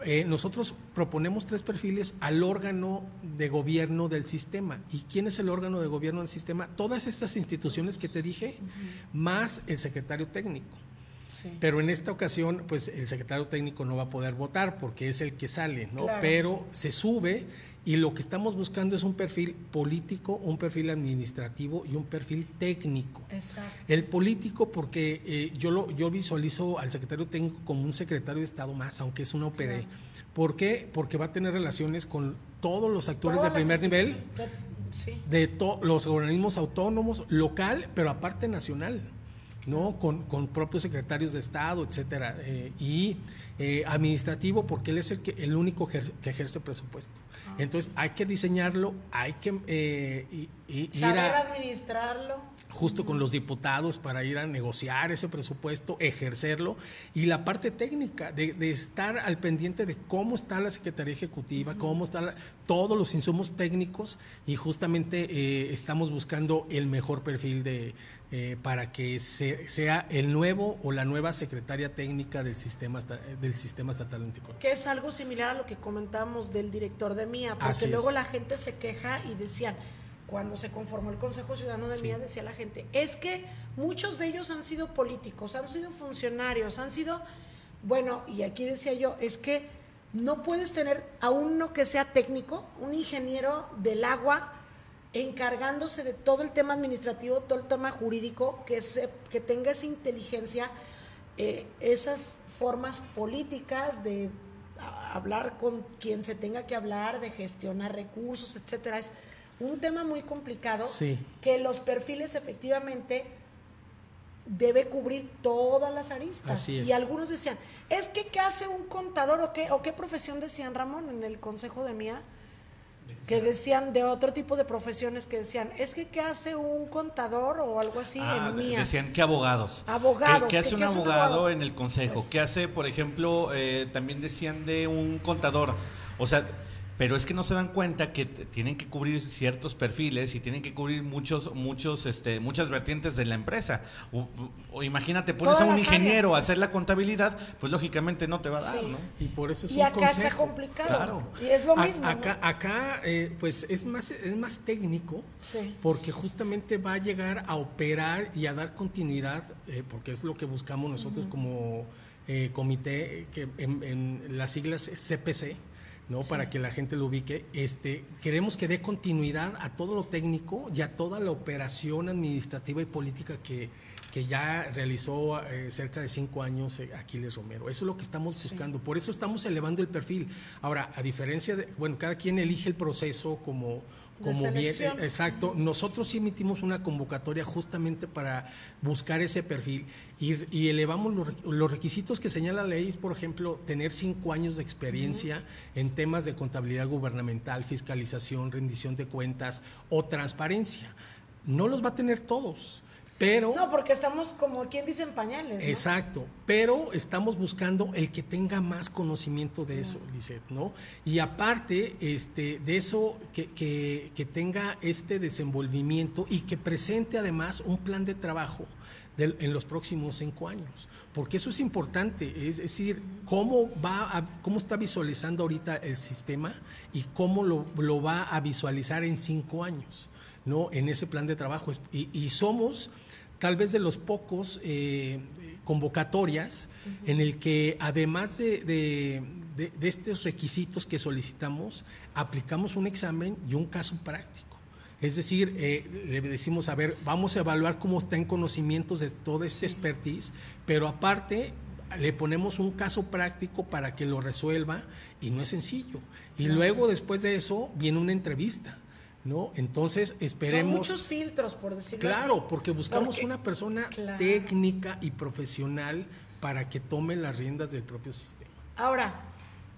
Eh, nosotros proponemos tres perfiles al órgano de gobierno del sistema. ¿Y quién es el órgano de gobierno del sistema? Todas estas instituciones que te dije, más el secretario técnico. Pero en esta ocasión, pues el secretario técnico no va a poder votar porque es el que sale, ¿no? Pero se sube y lo que estamos buscando es un perfil político, un perfil administrativo y un perfil técnico. Exacto. El político, porque eh, yo, lo, yo visualizo al secretario técnico como un secretario de Estado más, aunque es una OPD. ¿Por qué? Porque va a tener relaciones con todos los actores de primer nivel, de, de los organismos autónomos, local, pero aparte nacional. ¿No? Con, con, propios secretarios de Estado, etcétera, eh, y eh, administrativo, porque él es el, que, el único que ejerce presupuesto. Ah. Entonces hay que diseñarlo, hay que eh, ir a, administrarlo justo con los diputados para ir a negociar ese presupuesto, ejercerlo, y la parte técnica de, estar al pendiente de cómo está la Secretaría Ejecutiva, cómo están todos los insumos técnicos, y justamente eh, estamos buscando el mejor perfil de, eh, para que sea el nuevo o la nueva secretaria técnica del sistema, del sistema estatal anticorrupción. Que es algo similar a lo que comentamos del director de MIA, porque luego la gente se queja y decían, cuando se conformó el Consejo Ciudadano de Mía, decía la gente, es que muchos de ellos han sido políticos, han sido funcionarios, han sido, bueno, y aquí decía yo, es que no puedes tener a uno que sea técnico, un ingeniero del agua, encargándose de todo el tema administrativo, todo el tema jurídico, que, se, que tenga esa inteligencia eh, esas formas políticas de hablar con quien se tenga que hablar, de gestionar recursos, etcétera. Es un tema muy complicado que los perfiles efectivamente debe cubrir todas las aristas. Y algunos decían, es que ¿qué hace un contador o qué, o qué profesión decían Ramón en el consejo de Mía? que decían de otro tipo de profesiones que decían, es que ¿qué hace un contador o algo así ah, en mía? Decían que abogados. Abogados. ¿Qué, hace un, abogado en el consejo? Pues ¿Qué hace, por ejemplo, eh, también decían de un contador? O sea, pero es que no se dan cuenta que tienen que cubrir ciertos perfiles y tienen que cubrir muchos, muchos, este, muchas vertientes de la empresa. O, imagínate, pones a un ingeniero a hacer la contabilidad, pues lógicamente no te va a dar, ¿no? Y por eso es y acá está complicado. Y es lo mismo. acá, acá eh, pues es más, es más técnico, porque justamente va a llegar a operar y a dar continuidad, eh, porque es lo que buscamos nosotros como eh, comité, que en, en las siglas CPC ¿no? Para que la gente lo ubique. Este, queremos que dé continuidad a todo lo técnico y a toda la operación administrativa y política que, que ya realizó eh, cerca de cinco años eh, Aquiles Romero. Eso es lo que estamos buscando. Por eso estamos elevando el perfil. Ahora, a diferencia de, bueno, cada quien elige el proceso como como bien, exacto. Nosotros sí emitimos una convocatoria justamente para buscar ese perfil y, elevamos los, requisitos que señala la ley, por ejemplo, tener cinco años de experiencia en temas de contabilidad gubernamental, fiscalización, rendición de cuentas o transparencia. No los va a tener todos. Pero, no, porque estamos como quien dice en pañales. Exacto, pero estamos buscando el que tenga más conocimiento de eso, Lisette, ¿no? Y aparte este, de eso, que, que, tenga este desenvolvimiento y que presente además un plan de trabajo en los próximos cinco años, porque eso es importante, es decir, cómo, va cómo está visualizando ahorita el sistema y cómo lo, lo va a visualizar en cinco años. ¿no? en ese plan de trabajo. Y, somos tal vez de los pocos eh, convocatorias en el que además de, estos requisitos que solicitamos, aplicamos un examen y un caso práctico. Es decir, eh, le decimos, a ver, vamos a evaluar cómo está en conocimientos de toda esta expertise, pero aparte le ponemos un caso práctico para que lo resuelva y no es sencillo. Y luego, después de eso, viene una entrevista. ¿No? Entonces esperemos. Son muchos filtros, por decirlo claro, porque buscamos una persona técnica y profesional para que tome las riendas del propio sistema. Ahora,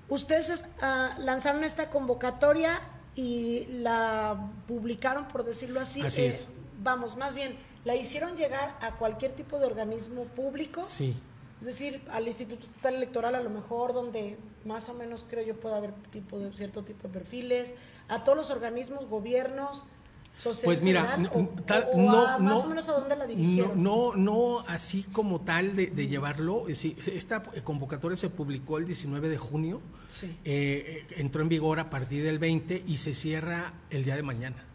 ustedes ah, lanzaron esta convocatoria y la publicaron, por decirlo así. Así eh, es. Vamos, más bien, ¿la hicieron llegar a cualquier tipo de organismo público? Sí. Es decir, al Instituto Estatal Electoral a lo mejor, donde más o menos creo yo puede haber tipo de, cierto tipo de perfiles, a todos los organismos, gobiernos, pues mira, no, más o menos a dónde la dirigieron. No, no, así como tal de, llevarlo. Esta convocatoria se publicó el 19 de junio, eh, eh, entró en vigor a partir del 20 y se cierra el día de mañana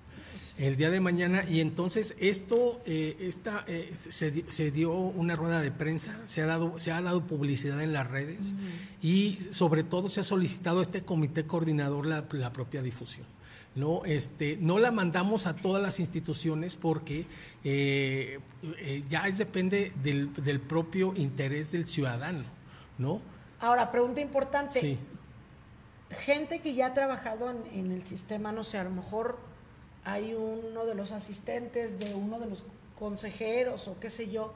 el día de mañana y entonces esto eh, esta, eh, se, dio una rueda de prensa se ha dado se ha dado publicidad en las redes y sobre todo se ha solicitado a este comité coordinador la, propia difusión no este no la mandamos a todas las instituciones porque eh, ya es depende del, del, propio interés del ciudadano no ahora pregunta importante. Sí. gente que ya ha trabajado en, en el sistema no sé a lo mejor hay uno de los asistentes de uno de los consejeros o qué sé yo,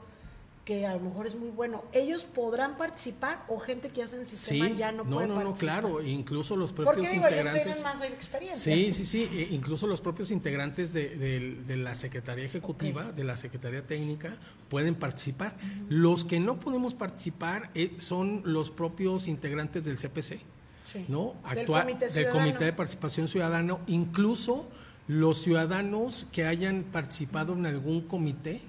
que a lo mejor es muy bueno, ¿ellos podrán participar o gente que hace el sistema ya no, puede no, participar? No, no, claro, incluso los propios integrantes. tienen más experiencia. Sí, sí, sí, e incluso los propios integrantes de, la Secretaría Ejecutiva, de la Secretaría Técnica, pueden participar. Los que no podemos participar eh, son los propios integrantes del CPC, ¿no? Actual, del Comité de Participación Ciudadano, incluso los ciudadanos que hayan participado en algún comité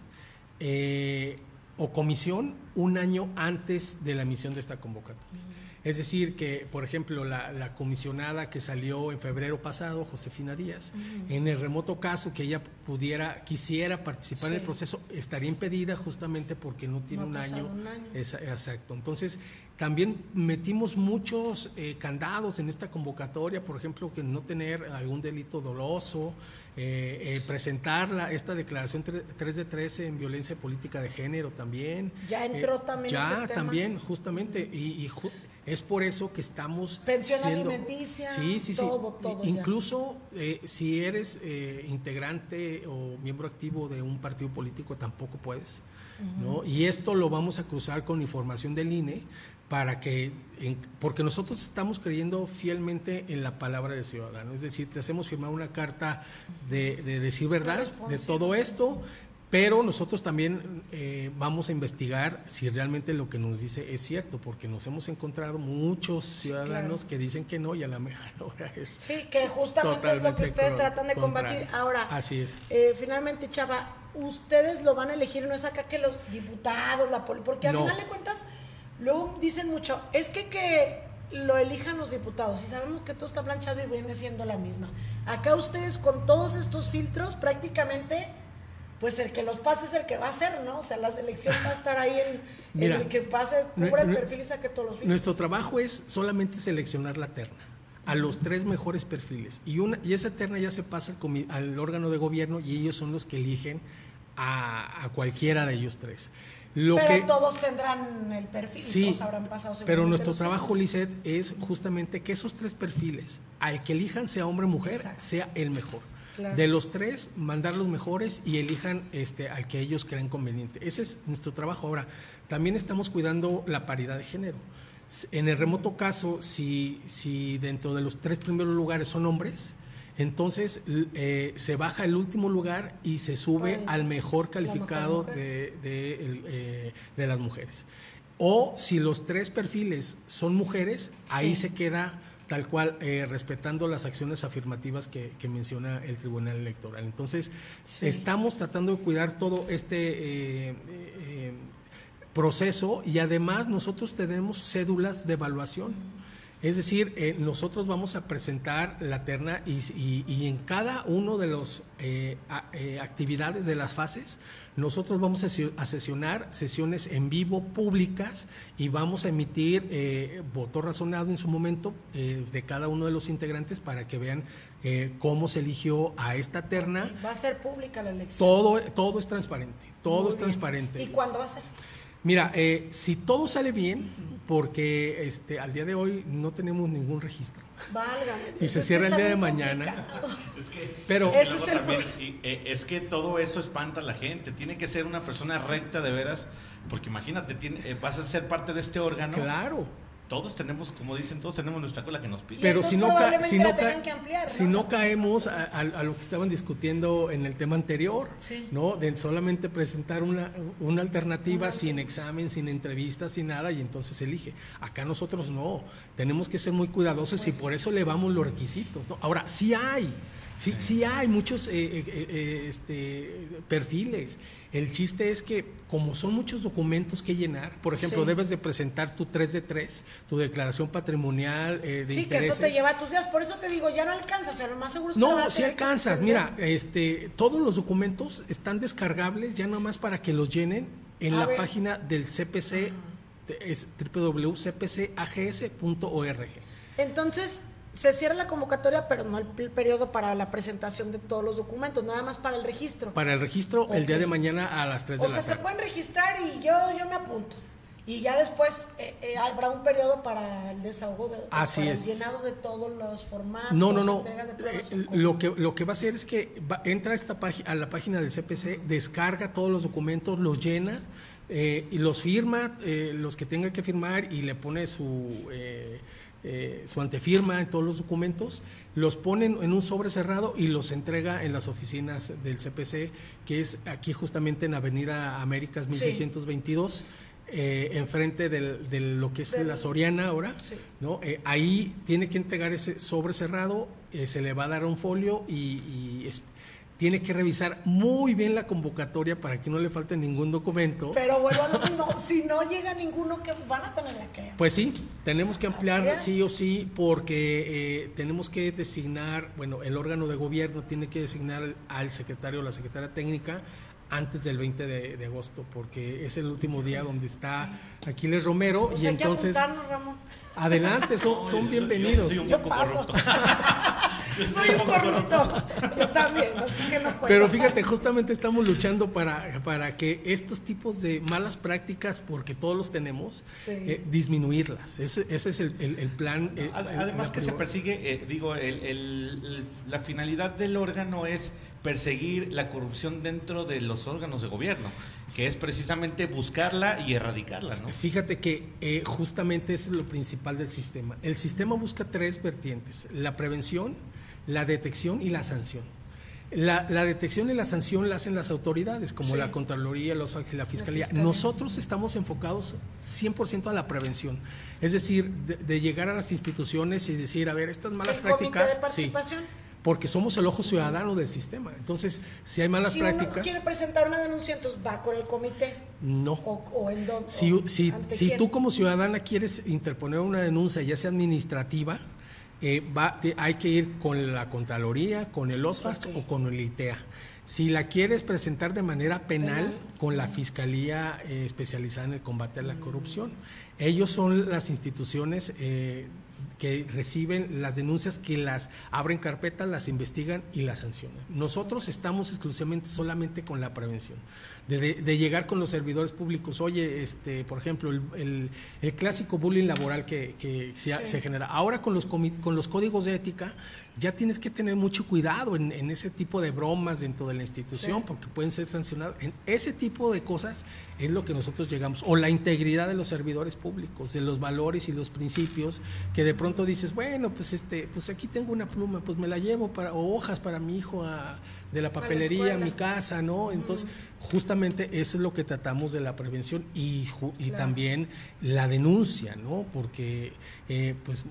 eh, o comisión un año antes de la emisión de esta convocatoria. Es decir, que, por ejemplo, la, comisionada que salió en febrero pasado, Josefina Díaz, en el remoto caso que ella pudiera, quisiera participar en el proceso, estaría impedida justamente porque no tiene un, año. exacto. Entonces, también metimos muchos eh, candados en esta convocatoria, por ejemplo, que no tener algún delito doloso, eh, eh, presentar esta declaración 3 de 13 en violencia política de género también. Ya entró también. Ya este también, justamente. y es por eso que estamos pensión alimenticia, sí, sí, sí. todo, todo. Incluso eh, si eres eh, integrante o miembro activo de un partido político tampoco puedes, ¿no? Y esto lo vamos a cruzar con información del INE para que, porque nosotros estamos creyendo fielmente en la palabra del ciudadano, es decir, te hacemos firmar una carta de, de decir verdad de todo esto, pero nosotros también eh, vamos a investigar si realmente lo que nos dice es cierto, porque nos hemos encontrado muchos ciudadanos que dicen que no y a la mejor hora es. Sí, que justamente es lo que ustedes tratan de combatir. Ahora, así es. Eh, finalmente, Chava, ustedes lo van a elegir, no es acá que los diputados, la porque al final de cuentas, luego dicen mucho, es que que lo elijan los diputados y sabemos que todo está planchado y viene siendo la misma. Acá ustedes con todos estos filtros prácticamente pues el que los pase es el que va a ser, ¿no? O sea, la selección va a estar ahí en, el que pase, cubra el perfil y saque todos los Nuestro trabajo es solamente seleccionar la terna a los tres mejores perfiles y una y esa terna ya se pasa al, al órgano de gobierno y ellos son los que eligen a, cualquiera de ellos tres. Lo pero que, todos tendrán el perfil, sí, todos habrán pasado Pero nuestro trabajo, Lizeth, es justamente que esos tres perfiles, al que elijan sea hombre o mujer, sea el mejor. De los tres, mandar los mejores y elijan este, al que ellos crean conveniente. Ese es nuestro trabajo. Ahora, también estamos cuidando la paridad de género. En el remoto caso, si, si dentro de los tres primeros lugares son hombres, entonces eh, se baja el último lugar y se sube al mejor calificado de, eh, de, las mujeres. O si los tres perfiles son mujeres, ahí se queda tal cual, eh, respetando las acciones afirmativas que, menciona el Tribunal Electoral. Entonces, estamos tratando de cuidar todo este eh, eh, proceso y además nosotros tenemos cédulas de evaluación. Es decir, nosotros vamos a presentar la terna y, en cada uno de las actividades de las fases nosotros vamos a sesionar sesiones en vivo públicas y vamos a emitir eh, voto razonado en su momento eh, de cada uno de los integrantes para que vean eh, cómo se eligió a esta terna. Va a ser pública la elección. Todo, todo es transparente, todo es transparente. ¿Y cuándo va a ser? Mira, si todo sale bien, porque este, al día de hoy no tenemos ningún registro. Válgame. Y se cierra el día de mañana. Es que, pero eh, es, que todo eso espanta a la gente. Tiene que ser una persona recta de veras, porque imagínate, tiene, eh, vas a ser parte de este órgano. Claro todos tenemos, como dicen, todos tenemos nuestra cola que nos pide. Pero si no, si, no, si no caemos a, lo que estaban discutiendo en el tema anterior, ¿no? De solamente presentar una, una alternativa sin examen, sin entrevistas, sin nada, y entonces elige. Acá nosotros no, tenemos que ser muy cuidadosos y pues por eso elevamos los requisitos, ¿no? Ahora, sí hay, sí, sí hay muchos eh, eh, eh, este, perfiles el chiste es que como son muchos documentos que llenar, por ejemplo, debes de presentar tu 3 de 3, tu declaración patrimonial eh, de Sí, que eso te lleva tus días, por eso te digo, ya no alcanzas, o sea, lo más seguro es que No, sí alcanzas, mira, este, todos los documentos están descargables ya nomás para que los llenen en la página del CPC, es www.cpcags.org. Entonces, se cierra la convocatoria, pero no el, periodo para la presentación de todos los documentos, nada más para el registro. Para el registro el día de mañana a las 3 de la tarde. O sea, se pueden registrar y yo, yo me apunto. Y ya después eh, eh, habrá un periodo para el desahogo, de, Así para es. el llenado de todos los formatos. No, no, no. Eh, lo, que, lo que va a hacer es que entra a, esta a la página del CPC, descarga todos los documentos, los llena y los firma, los que tenga que firmar y le pone su eh, su antefirma en todos los documentos, los ponen en un sobre cerrado y los entrega en las oficinas del CPC, que es aquí justamente en Avenida Américas 1622. Eh, enfrente de lo que es la Soriana ahora, ¿no? Eh, ahí tiene que entregar ese sobre cerrado, se le va a dar un folio y, tiene que revisar muy bien la convocatoria para que no le falte ningún documento. Pero bueno, si no llega ninguno, que van a tener que Pues sí, tenemos que ampliar sí o sí, porque eh, tenemos que designar, bueno, el órgano de gobierno tiene que designar al secretario o la secretaria técnica antes del 20 de, agosto, porque es el último día donde está Aquiles Romero pues y entonces... Adelante, son, son bienvenidos. Yo paso. Soy un corrupto. Yo también, es que no puedo. Pero fíjate, justamente estamos luchando para, para que estos tipos de malas prácticas, porque todos los tenemos, eh, disminuirlas. Ese, ese es el, el, plan. Eh, además que se persigue, eh, digo, la finalidad del órgano es perseguir la corrupción dentro de los órganos de gobierno, que es precisamente buscarla y erradicarla. ¿no? Fíjate que justamente eso es lo principal del sistema. El sistema busca tres vertientes, la prevención, la detección y la sanción. La, detección y la sanción la hacen las autoridades, como la Contraloría, los, la Fiscalía. Nosotros estamos enfocados 100% a la prevención. Es decir, de, llegar a las instituciones y decir, a ver, estas malas prácticas. de participación? porque somos el ojo ciudadano del sistema. Entonces, si hay malas prácticas... Si quiere presentar una denuncia, entonces va con el comité. No. ¿O, en dónde? Si, si tú como ciudadana quieres interponer una denuncia, ya sea administrativa, eh, va, hay que ir con la Contraloría, con el OSFAS o con el ITEA. Si la quieres presentar de manera penal, con la Fiscalía eh, especializada en el combate a la corrupción. Ellos son las instituciones eh, que reciben las denuncias, que las abren carpeta, las investigan y las sancionan. Nosotros estamos exclusivamente solamente con la prevención, de, llegar con los servidores públicos. Oye, este, por ejemplo, el, clásico bullying laboral que, se, genera. Ahora con los, con los códigos de ética ya tienes que tener mucho cuidado en, ese tipo de bromas dentro de la institución porque pueden ser sancionados. En ese tipo de cosas es lo que nosotros llegamos. O la integridad de los servidores públicos, de los valores y los principios, que de pronto dices, bueno, pues este, pues aquí tengo una pluma, pues me la llevo para, o hojas para mi hijo de la papelería a mi casa, ¿no? Entonces, justamente eso es lo que tratamos de la prevención y, y también la denuncia, ¿no? Porque, eh, pues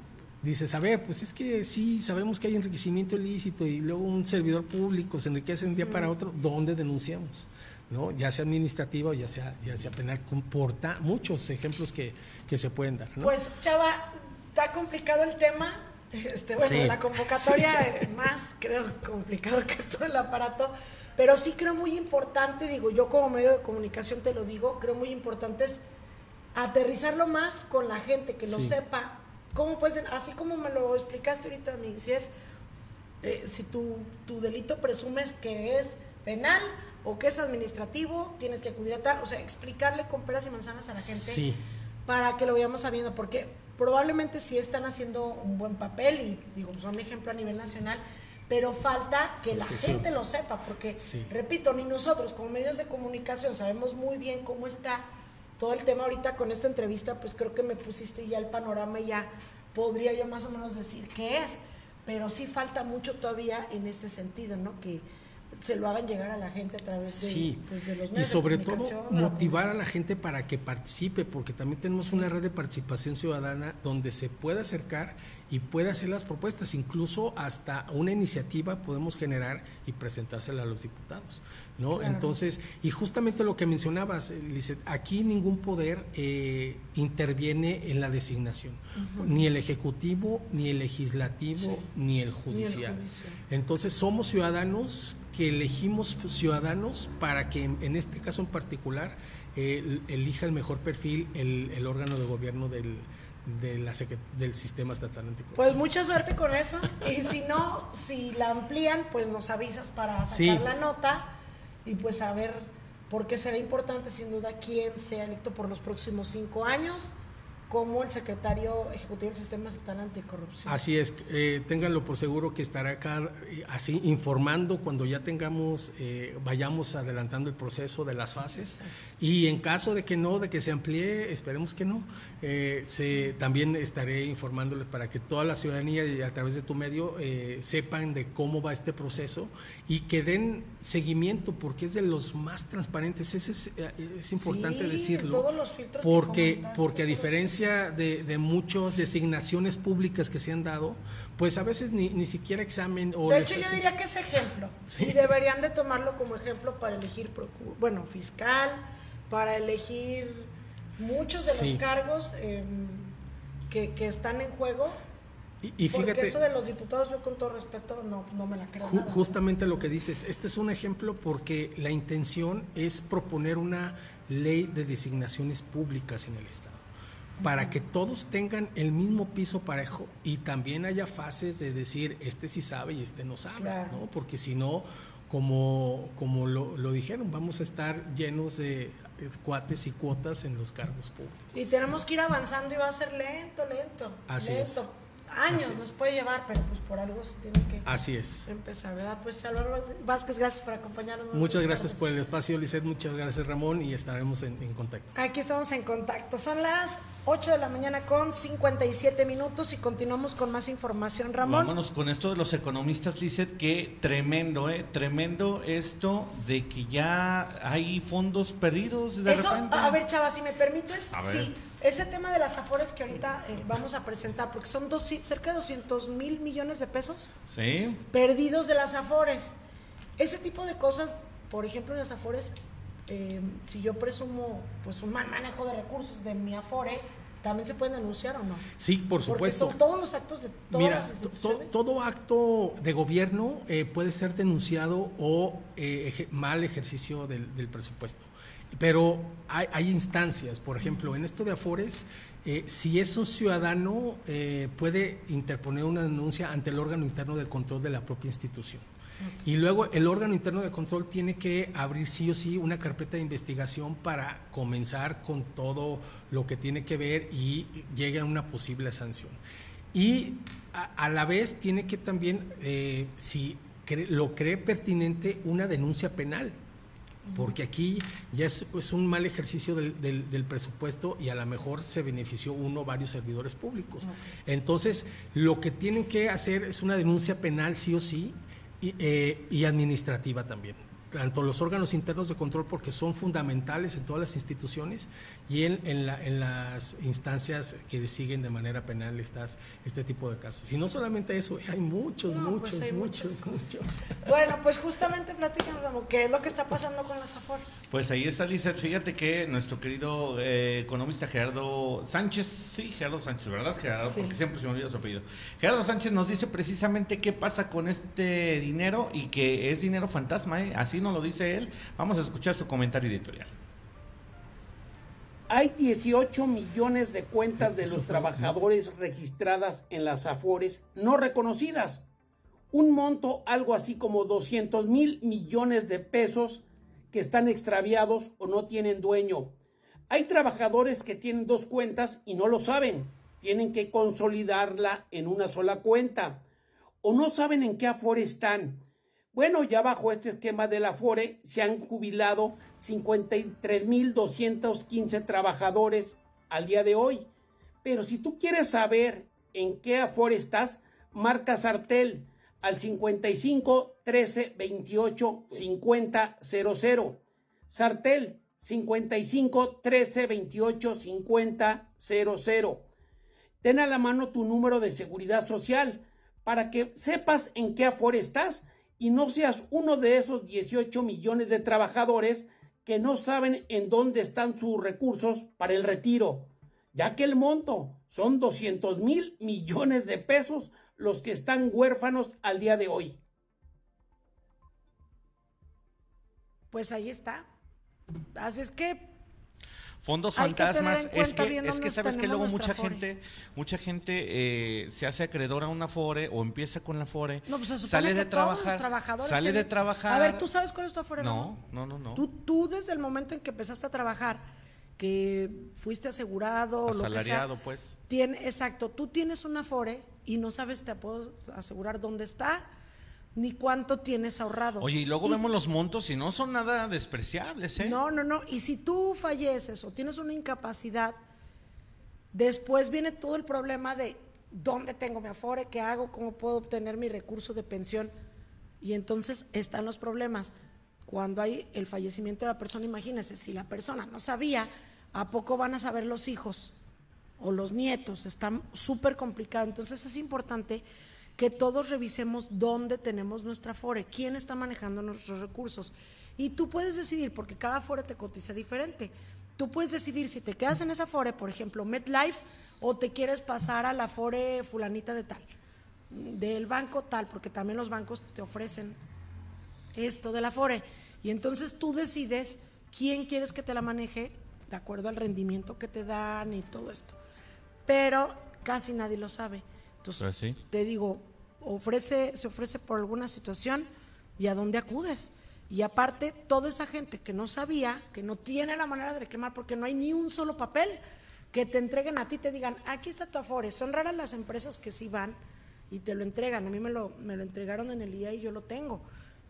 dices, a ver, pues es que sí, sabemos que hay enriquecimiento ilícito y luego un servidor público se enriquece de un día para otro, ¿dónde denunciamos? ¿No? Ya sea administrativa o ya sea, ya sea penal, comporta muchos ejemplos que, se pueden dar. Pues, Chava, está complicado el tema. Este, bueno, la convocatoria es más, creo, complicado que todo el aparato, pero sí creo muy importante, digo, yo como medio de comunicación te lo digo, creo muy importante es aterrizarlo más con la gente, que lo sepa, ¿Cómo puedes, así como me lo explicaste ahorita a mí, si es, eh, si tu, tu delito presumes que es penal o que es administrativo, tienes que acudir a tal, o sea, explicarle con peras y manzanas a la gente para que lo vayamos sabiendo, porque probablemente sí están haciendo un buen papel y digo, son un ejemplo a nivel nacional, pero falta que la gente lo sepa, porque, repito, ni nosotros como medios de comunicación sabemos muy bien cómo está todo el tema. Ahorita con esta entrevista, pues creo que me pusiste ya el panorama y ya podría yo más o menos decir qué es, pero sí falta mucho todavía en este sentido, ¿no? Que se lo hagan llegar a la gente a través de, pues, los medios. Y sobre todo motivar a la gente para que participe, porque también tenemos una red de participación ciudadana donde se pueda acercar y puede hacer las propuestas, incluso hasta una iniciativa podemos generar y presentársela a los diputados. ¿no? Entonces, y justamente lo que mencionabas, Lizeth, aquí ningún poder eh, interviene en la designación, ni el ejecutivo, ni el legislativo, ni, el judicial. Entonces, somos ciudadanos que elegimos ciudadanos para que en, este caso en particular eh, elija el mejor perfil el, el órgano de gobierno del, de la, del sistema estatal anticorrupción. Pues mucha suerte con eso. Y si no, si la amplían, pues nos avisas para sacar la nota y pues a ver por qué será importante, sin duda, quién sea electo por los próximos cinco años como el secretario ejecutivo del Sistema Estatal Anticorrupción. Así es, eh, ténganlo por seguro que estará acá eh, así informando cuando ya tengamos, eh, vayamos adelantando el proceso de las fases. Y en caso de que no, de que se amplíe, esperemos que no, se, también estaré informándoles para que toda la ciudadanía a través de tu medio sepan de cómo va este proceso y que den seguimiento porque es de los más transparentes, eso es, importante decirlo, todos los filtros porque, porque a diferencia de, de muchas designaciones públicas que se han dado, pues a veces ni, ni siquiera examen o... De hecho, yo diría que es ejemplo. Sí. Y deberían de tomarlo como ejemplo para elegir, bueno, fiscal, para elegir muchos de Sí. los cargos eh, que, que están en juego. Y, y porque fíjate, eso de los diputados, yo con todo respeto, no, no me la creo. ju- nada. justamente lo que dices, este es un ejemplo porque la intención es proponer una ley de designaciones públicas en el Estado. Para que todos tengan el mismo piso parejo y también haya fases de decir, este sí sabe y este no sabe, Claro. ¿no? Porque si no, como, como lo, lo dijeron, vamos a estar llenos de eh, cuates y cuotas en los cargos públicos. Y tenemos que ir avanzando y va a ser lento, lento. Así lento. es. Años nos puede llevar, pero pues por algo se tiene que Así es. empezar, ¿verdad? Pues Álvaro Vázquez, gracias por acompañarnos. Muchas gracias tardes. por el espacio, Lisset. Muchas gracias, Ramón, y estaremos en, en contacto. Aquí estamos en contacto. Son las 8 de la mañana con 57 minutos y continuamos con más información, Ramón. Vámonos con esto de los economistas, Lizeth, que tremendo, ¿eh? Tremendo esto de que ya hay fondos perdidos de Eso, repente. a ver, Chava, si me permites, A ver. sí, ese tema de las afores que ahorita eh, vamos a presentar, porque son dos, cerca de 200 mil millones de pesos Sí. perdidos de las afores. Ese tipo de cosas, por ejemplo, en las afores, eh, si yo presumo pues un mal manejo de recursos de mi afore, también se pueden denunciar o no. Sí, por Porque supuesto. son todos los actos de todas Mira, las to- instituciones. to- todo acto de gobierno eh, puede ser denunciado o eh, eje- mal ejercicio del, del presupuesto. Pero hay, hay instancias, por ejemplo, en esto de Afores, eh, si es un ciudadano, eh, puede interponer una denuncia ante el órgano interno de control de la propia institución. Y luego el órgano interno de control tiene que abrir sí o sí una carpeta de investigación para comenzar con todo lo que tiene que ver y llegue a una posible sanción. Y a, a la vez tiene que también, eh, si cre- lo cree pertinente, una denuncia penal. Porque aquí ya es, es un mal ejercicio del, del- del presupuesto y a lo mejor se benefició uno o varios servidores públicos. Entonces, lo que tienen que hacer es una denuncia penal sí o sí y, eh, y administrativa también. Tanto los órganos internos de control porque son fundamentales en todas las instituciones y en, en la- en las instancias que siguen de manera penal estas, este tipo de casos. Y no solamente eso, hay muchos, No, muchos, pues hay muchos, muchos. Bueno, pues justamente platícanos, Ramón, ¿qué es lo que está pasando con las afores? Pues ahí está, Lizeth. Fíjate que nuestro querido eh, economista Gerardo Sánchez, sí, Gerardo Sánchez, ¿verdad? Gerardo, Sí. porque siempre se me olvida su apellido. Gerardo Sánchez nos dice precisamente qué pasa con este dinero y que es dinero fantasma, ¿eh? así nos lo dice él. Vamos a escuchar su comentario editorial. Hay 18 millones de cuentas de los trabajadores registradas en las AFORES no reconocidas. Un monto algo así como 200 mil millones de pesos que están extraviados o no tienen dueño. Hay trabajadores que tienen dos cuentas y no lo saben. Tienen que consolidarla en una sola cuenta. O no saben en qué Afore están. Bueno, ya bajo este esquema del Afore se han jubilado 53.215 trabajadores al día de hoy. Pero si tú quieres saber en qué Afore estás, marca Sartel al 55 13 28 50 00. Sartel 55 13 28 50 00. Ten a la mano tu número de seguridad social para que sepas en qué Afore estás y no seas uno de esos 18 millones de trabajadores que no saben en dónde están sus recursos para el retiro, ya que el monto son 200 mil millones de pesos los que están huérfanos al día de hoy. Pues ahí está. Así es que Fondos Hay que fantasmas, en es que, es que sabes que luego mucha gente, mucha gente eh, se hace acreedor a una Afore o empieza con la Afore, No, pues se supone sale que de todos los trabajar, trabajadores sale de trabajar. A ver, ¿tú sabes cuál es tu afore? No, no, no, no. Tú, tú desde el momento en que empezaste a trabajar, que fuiste asegurado, o lo que sea, Asalariado, pues. tiene, exacto, tú tienes un afore y no sabes, te puedo asegurar dónde está, ni cuánto tienes ahorrado. Oye, y luego vemos los montos y no son nada despreciables, ¿eh? No, no, no. Y si tú falleces o tienes una incapacidad, después viene todo el problema de dónde tengo mi afore, qué hago, cómo puedo obtener mi recurso de pensión. Y entonces están los problemas. Cuando hay el fallecimiento de la persona, imagínense, si la persona no sabía, ¿a poco van a saber los hijos? o los nietos, está súper complicado. Entonces es importante que todos revisemos dónde tenemos nuestra FORE, quién está manejando nuestros recursos. Y tú puedes decidir, porque cada FORE te cotiza diferente. Tú puedes decidir si te quedas en esa FORE, por ejemplo, MetLife, o te quieres pasar a la FORE fulanita de tal, del banco tal, porque también los bancos te ofrecen esto de la FORE. Y entonces tú decides quién quieres que te la maneje de acuerdo al rendimiento que te dan y todo esto. Pero casi nadie lo sabe. Entonces, Pues te digo, ofrece, se ofrece por alguna situación y a dónde acudes. Y aparte, toda esa gente que no sabía, que no tiene la manera de reclamar porque no hay ni un solo papel que te entreguen a ti, te digan, aquí está tu Afore. Son raras las empresas que sí van y te lo entregan. A mí me lo, me lo entregaron en el día y yo lo tengo.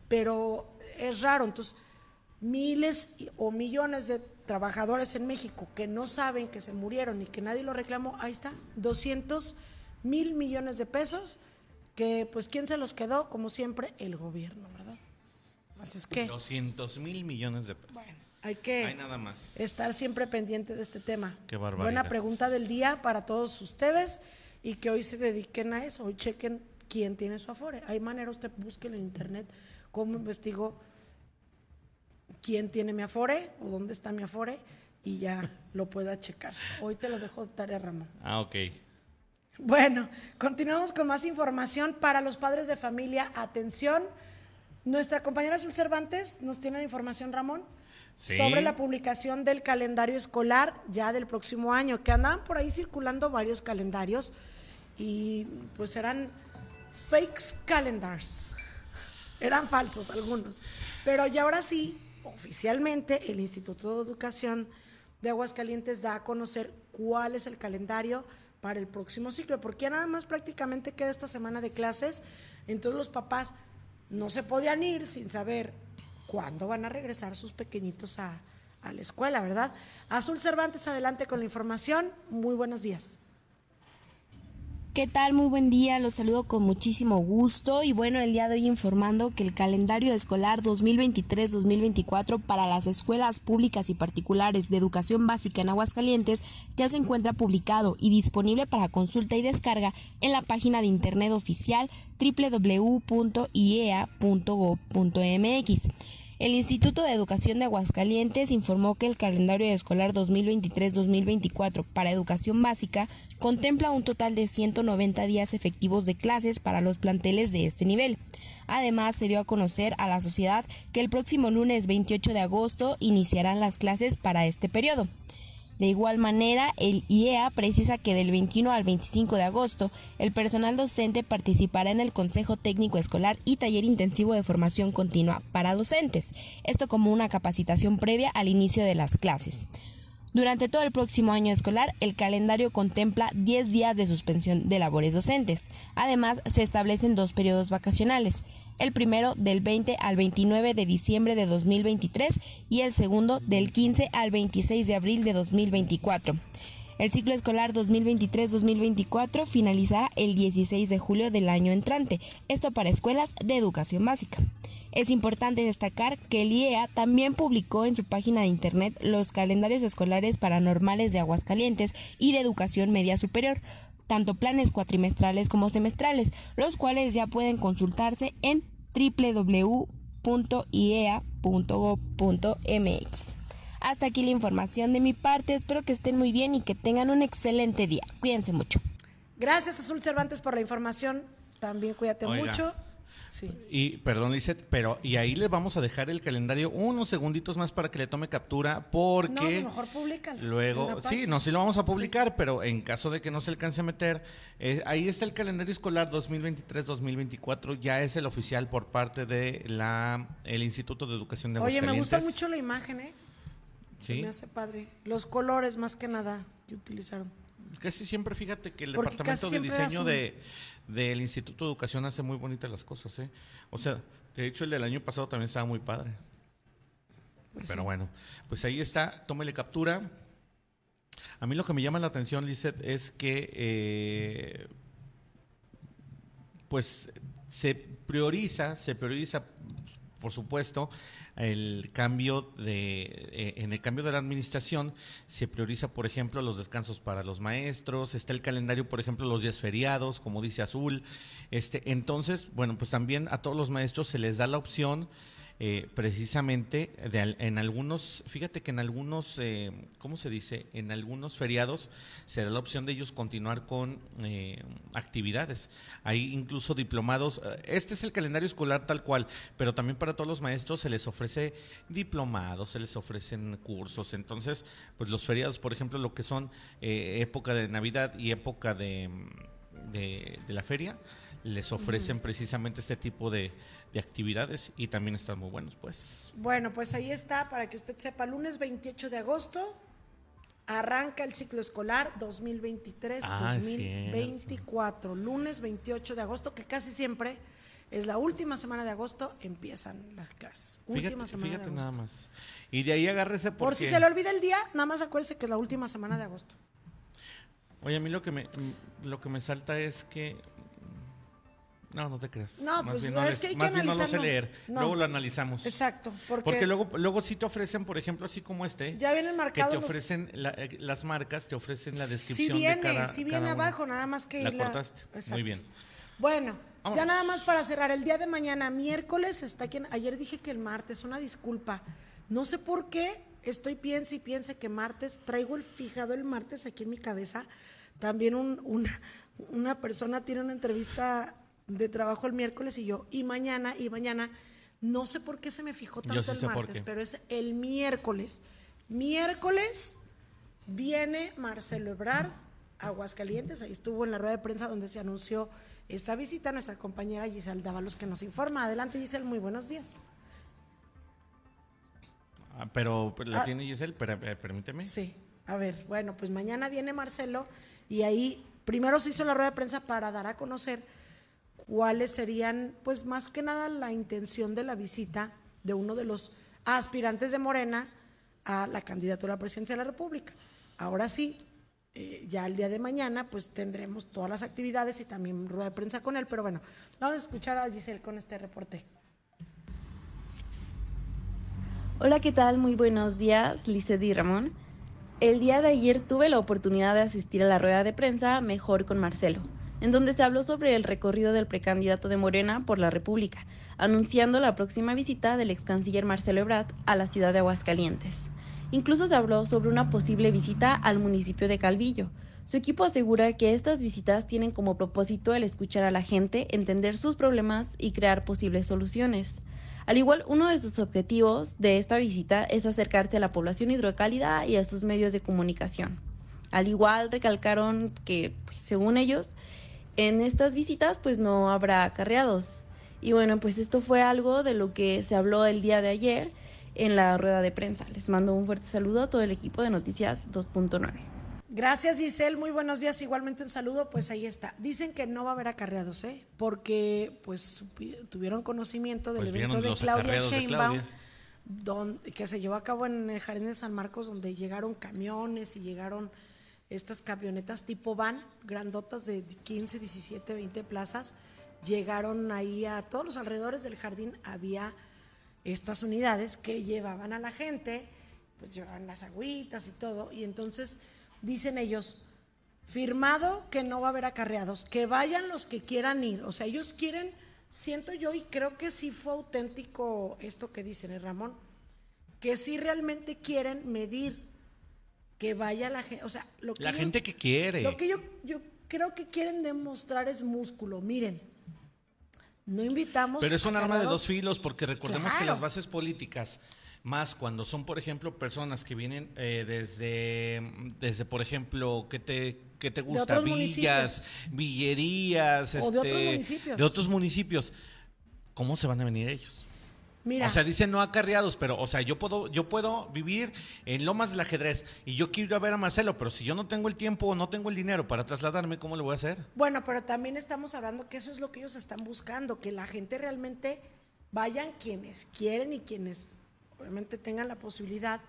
Pero es raro. Entonces, miles o millones de trabajadores en México que no saben que se murieron y que nadie lo reclamó, ahí está, 200 mil millones de pesos, que pues ¿quién se los quedó? Como siempre, el gobierno, ¿verdad? Así es que, 200 mil millones de pesos. bueno, hay que Hay nada más. estar siempre pendiente de este tema. Qué barbaridad. Buena pregunta del día para todos ustedes y que hoy se dediquen a eso, hoy chequen quién tiene su afore. Hay manera, usted busque en internet cómo investigo quién tiene mi afore o dónde está mi afore y ya lo pueda checar. Hoy te lo dejo de tarea, Ramón. Ah, ok. Bueno, continuamos con más información para los padres de familia. Atención, nuestra compañera Azul Cervantes nos tiene la información, Ramón, Sí. sobre la publicación del calendario escolar ya del próximo año, que andaban por ahí circulando varios calendarios y pues eran fakes calendars. Eran falsos algunos. Pero ya ahora sí, oficialmente, el Instituto de Educación de Aguascalientes da a conocer cuál es el calendario para el próximo ciclo, porque ya nada más prácticamente queda esta semana de clases, entonces los papás no se podían ir sin saber cuándo van a regresar sus pequeñitos a, a la escuela, ¿verdad? Azul Cervantes, adelante con la información. Muy buenos días. ¿Qué tal? Muy buen día, los saludo con muchísimo gusto y bueno, el día de hoy informando que el calendario escolar 2023-2024 para las escuelas públicas y particulares de educación básica en Aguascalientes ya se encuentra publicado y disponible para consulta y descarga en la página de internet oficial www.iea.gov.mx. El Instituto de Educación de Aguascalientes informó que el calendario escolar 2023-2024 para educación básica contempla un total de 190 días efectivos de clases para los planteles de este nivel. Además, se dio a conocer a la sociedad que el próximo lunes 28 de agosto iniciarán las clases para este periodo. De igual manera, el IEA precisa que del 21 al 25 de agosto, el personal docente participará en el Consejo Técnico Escolar y taller intensivo de formación continua para docentes, esto como una capacitación previa al inicio de las clases. Durante todo el próximo año escolar, el calendario contempla 10 días de suspensión de labores docentes. Además, se establecen dos periodos vacacionales, el primero del 20 al 29 de diciembre de 2023 y el segundo del 15 al 26 de abril de 2024. El ciclo escolar 2023-2024 finalizará el 16 de julio del año entrante, esto para escuelas de educación básica. Es importante destacar que el IEA también publicó en su página de internet los calendarios escolares paranormales de Aguascalientes y de educación media superior, tanto planes cuatrimestrales como semestrales, los cuales ya pueden consultarse en www.iea.gov.mx. Hasta aquí la información de mi parte, espero que estén muy bien y que tengan un excelente día. Cuídense mucho. Gracias, Azul Cervantes, por la información. También cuídate Oiga. mucho. Sí. Y perdón, Lizeth, pero y ahí le vamos a dejar el calendario unos segunditos más para que le tome captura porque No, mejor públicalo luego sí, no sí lo vamos a publicar, pero en caso de que no se alcance a meter, eh, ahí está el calendario escolar 2023-2024, ya es el oficial por parte de la el Instituto de Educación de Oye, me gusta mucho la imagen, ¿eh? Se Sí. me hace padre. Los colores, más que nada, que utilizaron. Casi siempre, fíjate que el Porque departamento de diseño de, del Instituto de Educación hace muy bonitas las cosas, ¿eh? O sea, de hecho el del año pasado también estaba muy padre. Pues Pero sí. bueno, pues ahí está, tómele captura. A mí lo que me llama la atención, Lizeth, es que eh, pues se prioriza, se prioriza por supuesto, el cambio de, eh, en el cambio de la administración se prioriza, por ejemplo, los descansos para los maestros, está el calendario, por ejemplo, los días feriados, como dice Azul. Este, entonces, bueno, pues también a todos los maestros se les da la opción eh, precisamente en algunos, fíjate que en algunos, eh, ¿cómo se dice? En algunos feriados se da la opción de ellos continuar con eh, actividades. Hay incluso diplomados, este es el calendario escolar tal cual, pero también para todos los maestros se les ofrece diplomados, se les ofrecen cursos. Entonces, pues los feriados, por ejemplo, lo que son época de Navidad y época de, de, la feria, les ofrecen precisamente este tipo de de actividades y también están muy buenos, pues. Bueno, pues ahí está, para que usted sepa, lunes 28 de agosto arranca el ciclo escolar 2023-2024. Ah, lunes 28 de agosto, que casi siempre es la última semana de agosto, empiezan las clases. Última semana de agosto. nada más. Y de ahí agárrese Por si se le olvida el día, nada más acuérdese que es la última semana de agosto. Oye, a mí lo que me, lo que me salta es que no, no te creas. No, pues es que hay que analizar. no lo sé leer. Luego lo analizamos. Exacto. Porque, luego, luego sí te ofrecen, por ejemplo, así como este. Ya vienen marcados. Que te ofrecen eh, las marcas, te ofrecen la descripción sí viene, de cada. Sí viene abajo, nada más que. La, la... cortaste. Muy bien. Bueno, ya nada más para cerrar. El día de mañana, miércoles, está quien. Ayer dije que el martes, una disculpa. No sé por qué estoy piense y piense que martes, traigo el fijado el martes aquí en mi cabeza. También un, una persona tiene una entrevista de trabajo el miércoles y yo, y mañana, y mañana, no sé por qué se me fijó tanto el martes, pero es el miércoles. Miércoles viene Marcelo Ebrard, Aguascalientes, ahí estuvo en la rueda de prensa donde se anunció esta visita, nuestra compañera Giselle Dávalos que nos informa. Adelante Giselle, muy buenos días. Ah, pero la ah. tiene Giselle, pero, permíteme. Sí, a ver, bueno, pues mañana viene Marcelo y ahí primero se hizo la rueda de prensa para dar a conocer cuáles serían, pues más que nada, la intención de la visita de uno de los aspirantes de Morena a la candidatura a la presidencia de la República. Ahora sí, eh, ya el día de mañana, pues tendremos todas las actividades y también rueda de prensa con él, pero bueno, vamos a escuchar a Giselle con este reporte. Hola, ¿qué tal? Muy buenos días, Licedi Ramón. El día de ayer tuve la oportunidad de asistir a la rueda de prensa Mejor con Marcelo en donde se habló sobre el recorrido del precandidato de Morena por la República, anunciando la próxima visita del ex canciller Marcelo Ebrard a la ciudad de Aguascalientes. Incluso se habló sobre una posible visita al municipio de Calvillo. Su equipo asegura que estas visitas tienen como propósito el escuchar a la gente, entender sus problemas y crear posibles soluciones. Al igual, uno de sus objetivos de esta visita es acercarse a la población hidrocálida y a sus medios de comunicación. Al igual, recalcaron que, pues, según ellos, en estas visitas pues no habrá acarreados. Y bueno, pues esto fue algo de lo que se habló el día de ayer en la rueda de prensa. Les mando un fuerte saludo a todo el equipo de Noticias 2.9. Gracias Giselle, muy buenos días. Igualmente un saludo, pues ahí está. Dicen que no va a haber acarreados, ¿eh? Porque pues tuvieron conocimiento del pues evento de Claudia Sheinbaum, que se llevó a cabo en el Jardín de San Marcos, donde llegaron camiones y llegaron estas camionetas tipo van, grandotas de 15, 17, 20 plazas, llegaron ahí a todos los alrededores del jardín, había estas unidades que llevaban a la gente, pues llevaban las agüitas y todo, y entonces dicen ellos, firmado que no va a haber acarreados, que vayan los que quieran ir, o sea, ellos quieren, siento yo, y creo que sí fue auténtico esto que dicen, ¿eh, Ramón? Que sí realmente quieren medir que vaya la gente, o sea, lo que la gente que quiere. Lo que yo, yo creo que quieren demostrar es músculo. Miren, no invitamos. Pero es un arma de dos filos porque recordemos que las bases políticas, más cuando son, por ejemplo, personas que vienen eh, desde, desde, por ejemplo, que te que te gusta? Villas, villerías, o de otros este, municipios. De otros municipios. ¿Cómo se van a venir ellos? O sea, dicen no acarreados, pero, o sea, yo puedo, yo puedo vivir en Lomas del Ajedrez y yo quiero ir a ver a Marcelo, pero si yo no tengo el tiempo o no tengo el dinero para trasladarme, ¿cómo lo voy a hacer? Bueno, pero también estamos hablando que eso es lo que ellos están buscando, que la gente realmente vayan quienes quieren y quienes obviamente tengan la posibilidad.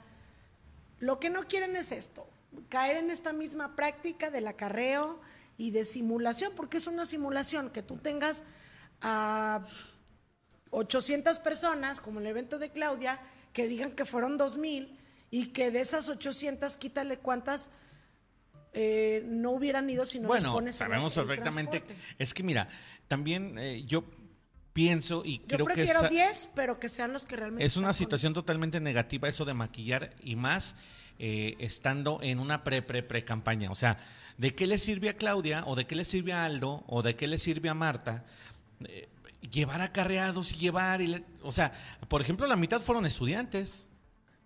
Lo que no quieren es esto, caer en esta misma práctica del acarreo y de simulación, porque es una simulación que tú tengas a 800 personas, como el evento de Claudia, que digan que fueron 2000 y que de esas 800 quítale cuántas eh, no hubieran ido si no bueno, les pones sabemos el perfectamente. transporte. Es que mira, también eh, yo pienso y Yo creo que prefiero esa- 10, pero que sean los que realmente es una con- situación totalmente negativa eso de maquillar y más eh, estando en una pre pre pre campaña. O sea, ¿de qué le sirve a Claudia o de qué le sirve a Aldo o de qué le sirve a Marta? Llevar acarreados y llevar, y le- o sea, por ejemplo, la mitad fueron estudiantes.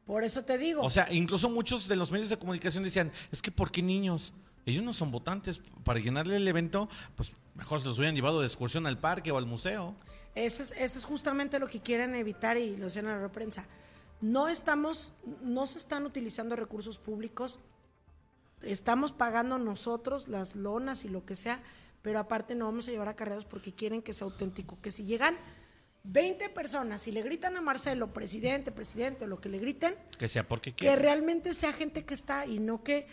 Por eso te digo. O sea, incluso muchos de los medios de comunicación decían, es que ¿por qué niños? Ellos no son votantes. Para llenarle el evento, pues mejor se los hubieran llevado de excursión al parque o al museo. Eso es, eso es justamente lo que quieren evitar y lo decían en la prensa. No estamos, no se están utilizando recursos públicos, estamos pagando nosotros las lonas y lo que sea, pero aparte no vamos a llevar acarreados porque quieren que sea auténtico. Que si llegan 20 personas y le gritan a Marcelo, presidente, presidente, o lo que le griten, Que sea porque que realmente sea gente que está y no que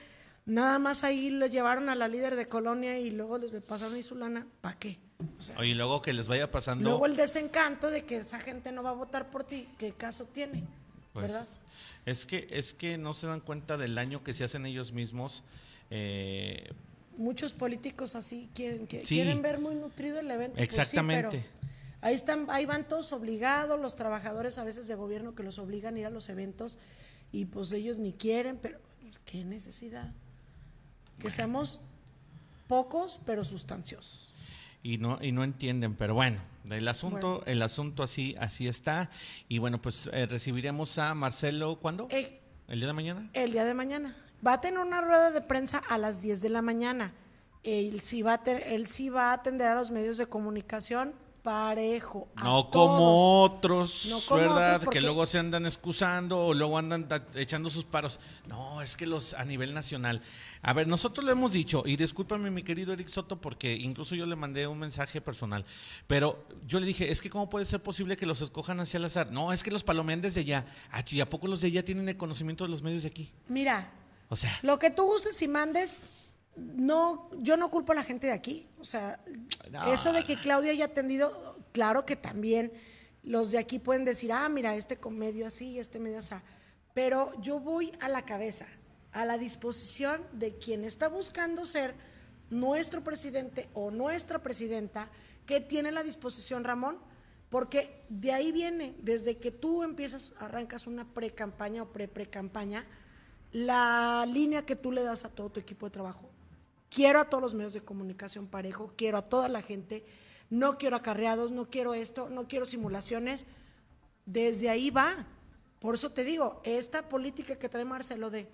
nada más ahí lo llevaron a la líder de colonia y luego les pasaron ahí su lana. ¿Para qué? O sea, Oye, y luego que les vaya pasando. Luego el desencanto de que esa gente no va a votar por ti, ¿qué caso tiene? Pues, ¿Verdad? Es que, es que no se dan cuenta del daño que se hacen ellos mismos. eh, Muchos políticos así quieren que Sí. quieren ver muy nutrido el evento. pues sí, Exactamente. pero ahí están, ahí van todos obligados, los trabajadores a veces de gobierno que los obligan a ir a los eventos y pues ellos ni quieren, pero pues, qué necesidad. Que seamos pocos pero sustanciosos. y no y no entienden pero bueno el asunto Bueno. el asunto así así está y bueno pues eh, recibiremos a Marcelo ¿cuándo? Eh, el día de mañana El día de mañana. Va a tener una rueda de prensa a las 10 de la mañana. Él sí va a, te- él sí va a atender a los medios de comunicación parejo. no como otros No como verdad otros, porque- que luego se andan excusando o luego andan echando sus paros. No es que los a nivel nacional. A ver nosotros lo hemos dicho y discúlpame mi querido Eric Soto porque incluso yo le mandé un mensaje personal pero yo le dije es que cómo puede ser posible que los escojan hacia el azar no es que los palomean desde allá. Ah, a poco los de allá tienen el conocimiento de los medios de aquí Mira, o sea lo que tú gustes y mandes, no, yo no culpo a la gente de aquí. O sea, No. eso de que Claudia haya atendido, claro que también los de aquí pueden decir, ah, mira, este medio así, este medio así. Pero yo voy a la cabeza, a la disposición de quien está buscando ser nuestro presidente o nuestra presidenta, que tiene la disposición, Ramón, porque de ahí viene, desde que tú empiezas, arrancas una pre-campaña o pre-pre-campaña, la línea que tú le das a todo tu equipo de trabajo. Quiero a todos los medios de comunicación parejo, quiero a toda la gente, no quiero acarreados, no quiero esto, no quiero simulaciones. Desde ahí va. Por eso te digo, esta política que trae Marcelo de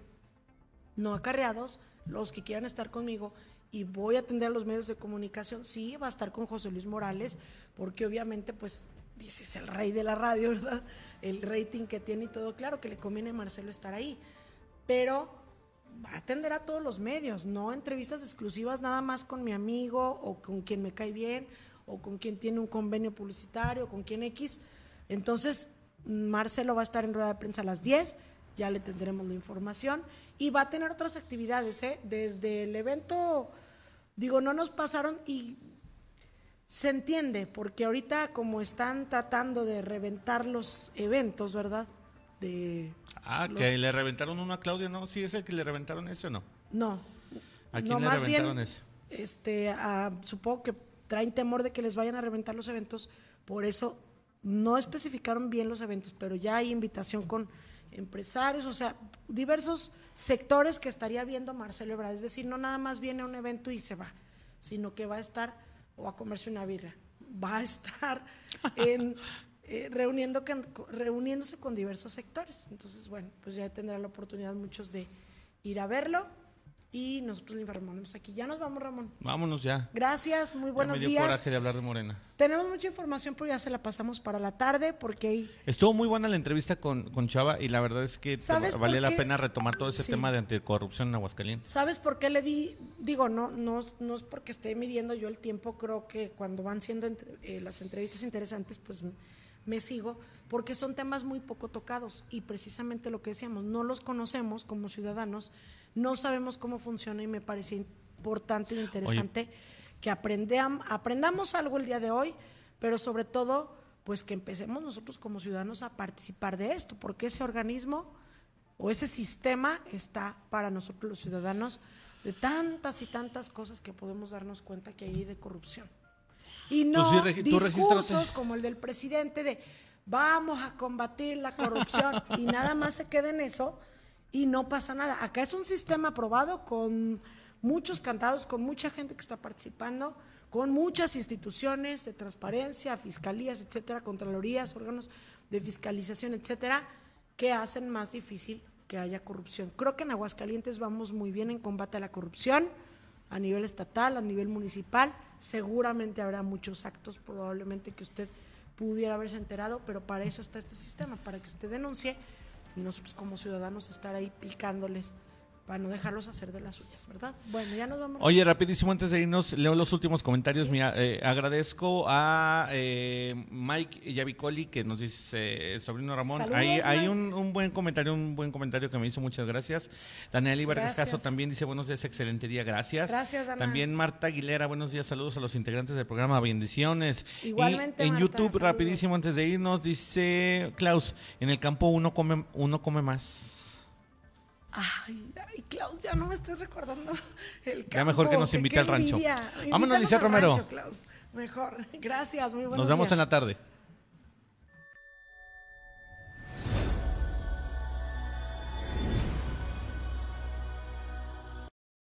no acarreados, los que quieran estar conmigo y voy a atender a los medios de comunicación, sí, va a estar con José Luis Morales, porque obviamente pues dices el rey de la radio, ¿verdad? El rating que tiene y todo, claro que le conviene a Marcelo estar ahí, pero atender a todos los medios, no entrevistas exclusivas nada más con mi amigo o con quien me cae bien o con quien tiene un convenio publicitario, con quien X. Entonces, Marcelo va a estar en rueda de prensa a las 10, ya le tendremos la información y va a tener otras actividades, ¿eh? Desde el evento, digo, no nos pasaron y se entiende, porque ahorita como están tratando de reventar los eventos, ¿verdad? De Ah, los- que le reventaron uno a Claudia, ¿no? Sí, es el que le reventaron ese o no. No. ¿A quién no, le más reventaron bien, ese? este, a- supongo que traen temor de que les vayan a reventar los eventos, por eso no especificaron bien los eventos, pero ya hay invitación con empresarios, o sea, diversos sectores que estaría viendo Marcelo Ebrard, es decir, no nada más viene a un evento y se va, sino que va a estar o a comerse una birra, va a estar en, eh, reuniendo con- reuniéndose con diversos sectores. Entonces, bueno, pues ya tendrán la oportunidad muchos de ir a verlo y nosotros le informaremos aquí. Ya nos vamos, Ramón. Vámonos ya. Gracias, muy buenos ya me dio días. coraje de hablar de Morena. Tenemos mucha información, pero ya se la pasamos para la tarde porque ahí Estuvo muy buena la entrevista con, con Chava y la verdad es que ¿Sabes vale la pena retomar todo ese Sí. tema de anticorrupción en Aguascalientes. ¿Sabes por qué le di? Digo, no, no, no es porque esté midiendo yo el tiempo, creo que cuando van siendo entre- eh, las entrevistas interesantes, pues me sigo, porque son temas muy poco tocados y precisamente lo que decíamos, no los conocemos como ciudadanos, no sabemos cómo funciona y me parecía importante e interesante que aprendam- aprendamos algo el día de hoy, pero sobre todo pues que empecemos nosotros como ciudadanos a participar de esto, porque ese organismo o ese sistema está para nosotros los ciudadanos de tantas y tantas cosas que podemos darnos cuenta que hay de corrupción. Y no discursos como el del presidente de vamos a combatir la corrupción y nada más se queda en eso y no pasa nada. Acá es un sistema aprobado con muchos cantados, con mucha gente que está participando, con muchas instituciones de transparencia, fiscalías, etcétera, contralorías, órganos de fiscalización, etcétera, que hacen más difícil que haya corrupción. Creo que en Aguascalientes vamos muy bien en combate a la corrupción a nivel estatal, a nivel municipal. Seguramente habrá muchos actos, probablemente que usted pudiera haberse enterado, pero para eso está este sistema, para que usted denuncie y nosotros como ciudadanos estar ahí picándoles para no dejarlos hacer de las suyas, ¿verdad? Bueno, ya nos vamos. Oye, rapidísimo, antes de irnos, leo los últimos comentarios. Eh, agradezco a eh, Mike Yavicoli, que nos dice, sobrino Ramón, hay, hay un, buen comentario, un buen comentario que me hizo, muchas gracias. Daniel Ibarres Caso también dice, buenos días, excelente día, gracias. Gracias, Daniel. También Marta Aguilera, buenos días, saludos a los integrantes del programa, bendiciones. Igualmente, En YouTube, rapidísimo, antes de irnos, dice Klaus, en el campo uno come, uno come más. Ay, ay, Klaus, ya no me estés recordando el campo. Ya mejor que nos invite al rancho. Vámonos, Lice Romero. Mejor. Gracias, muy buenos Nos vemos en la tarde.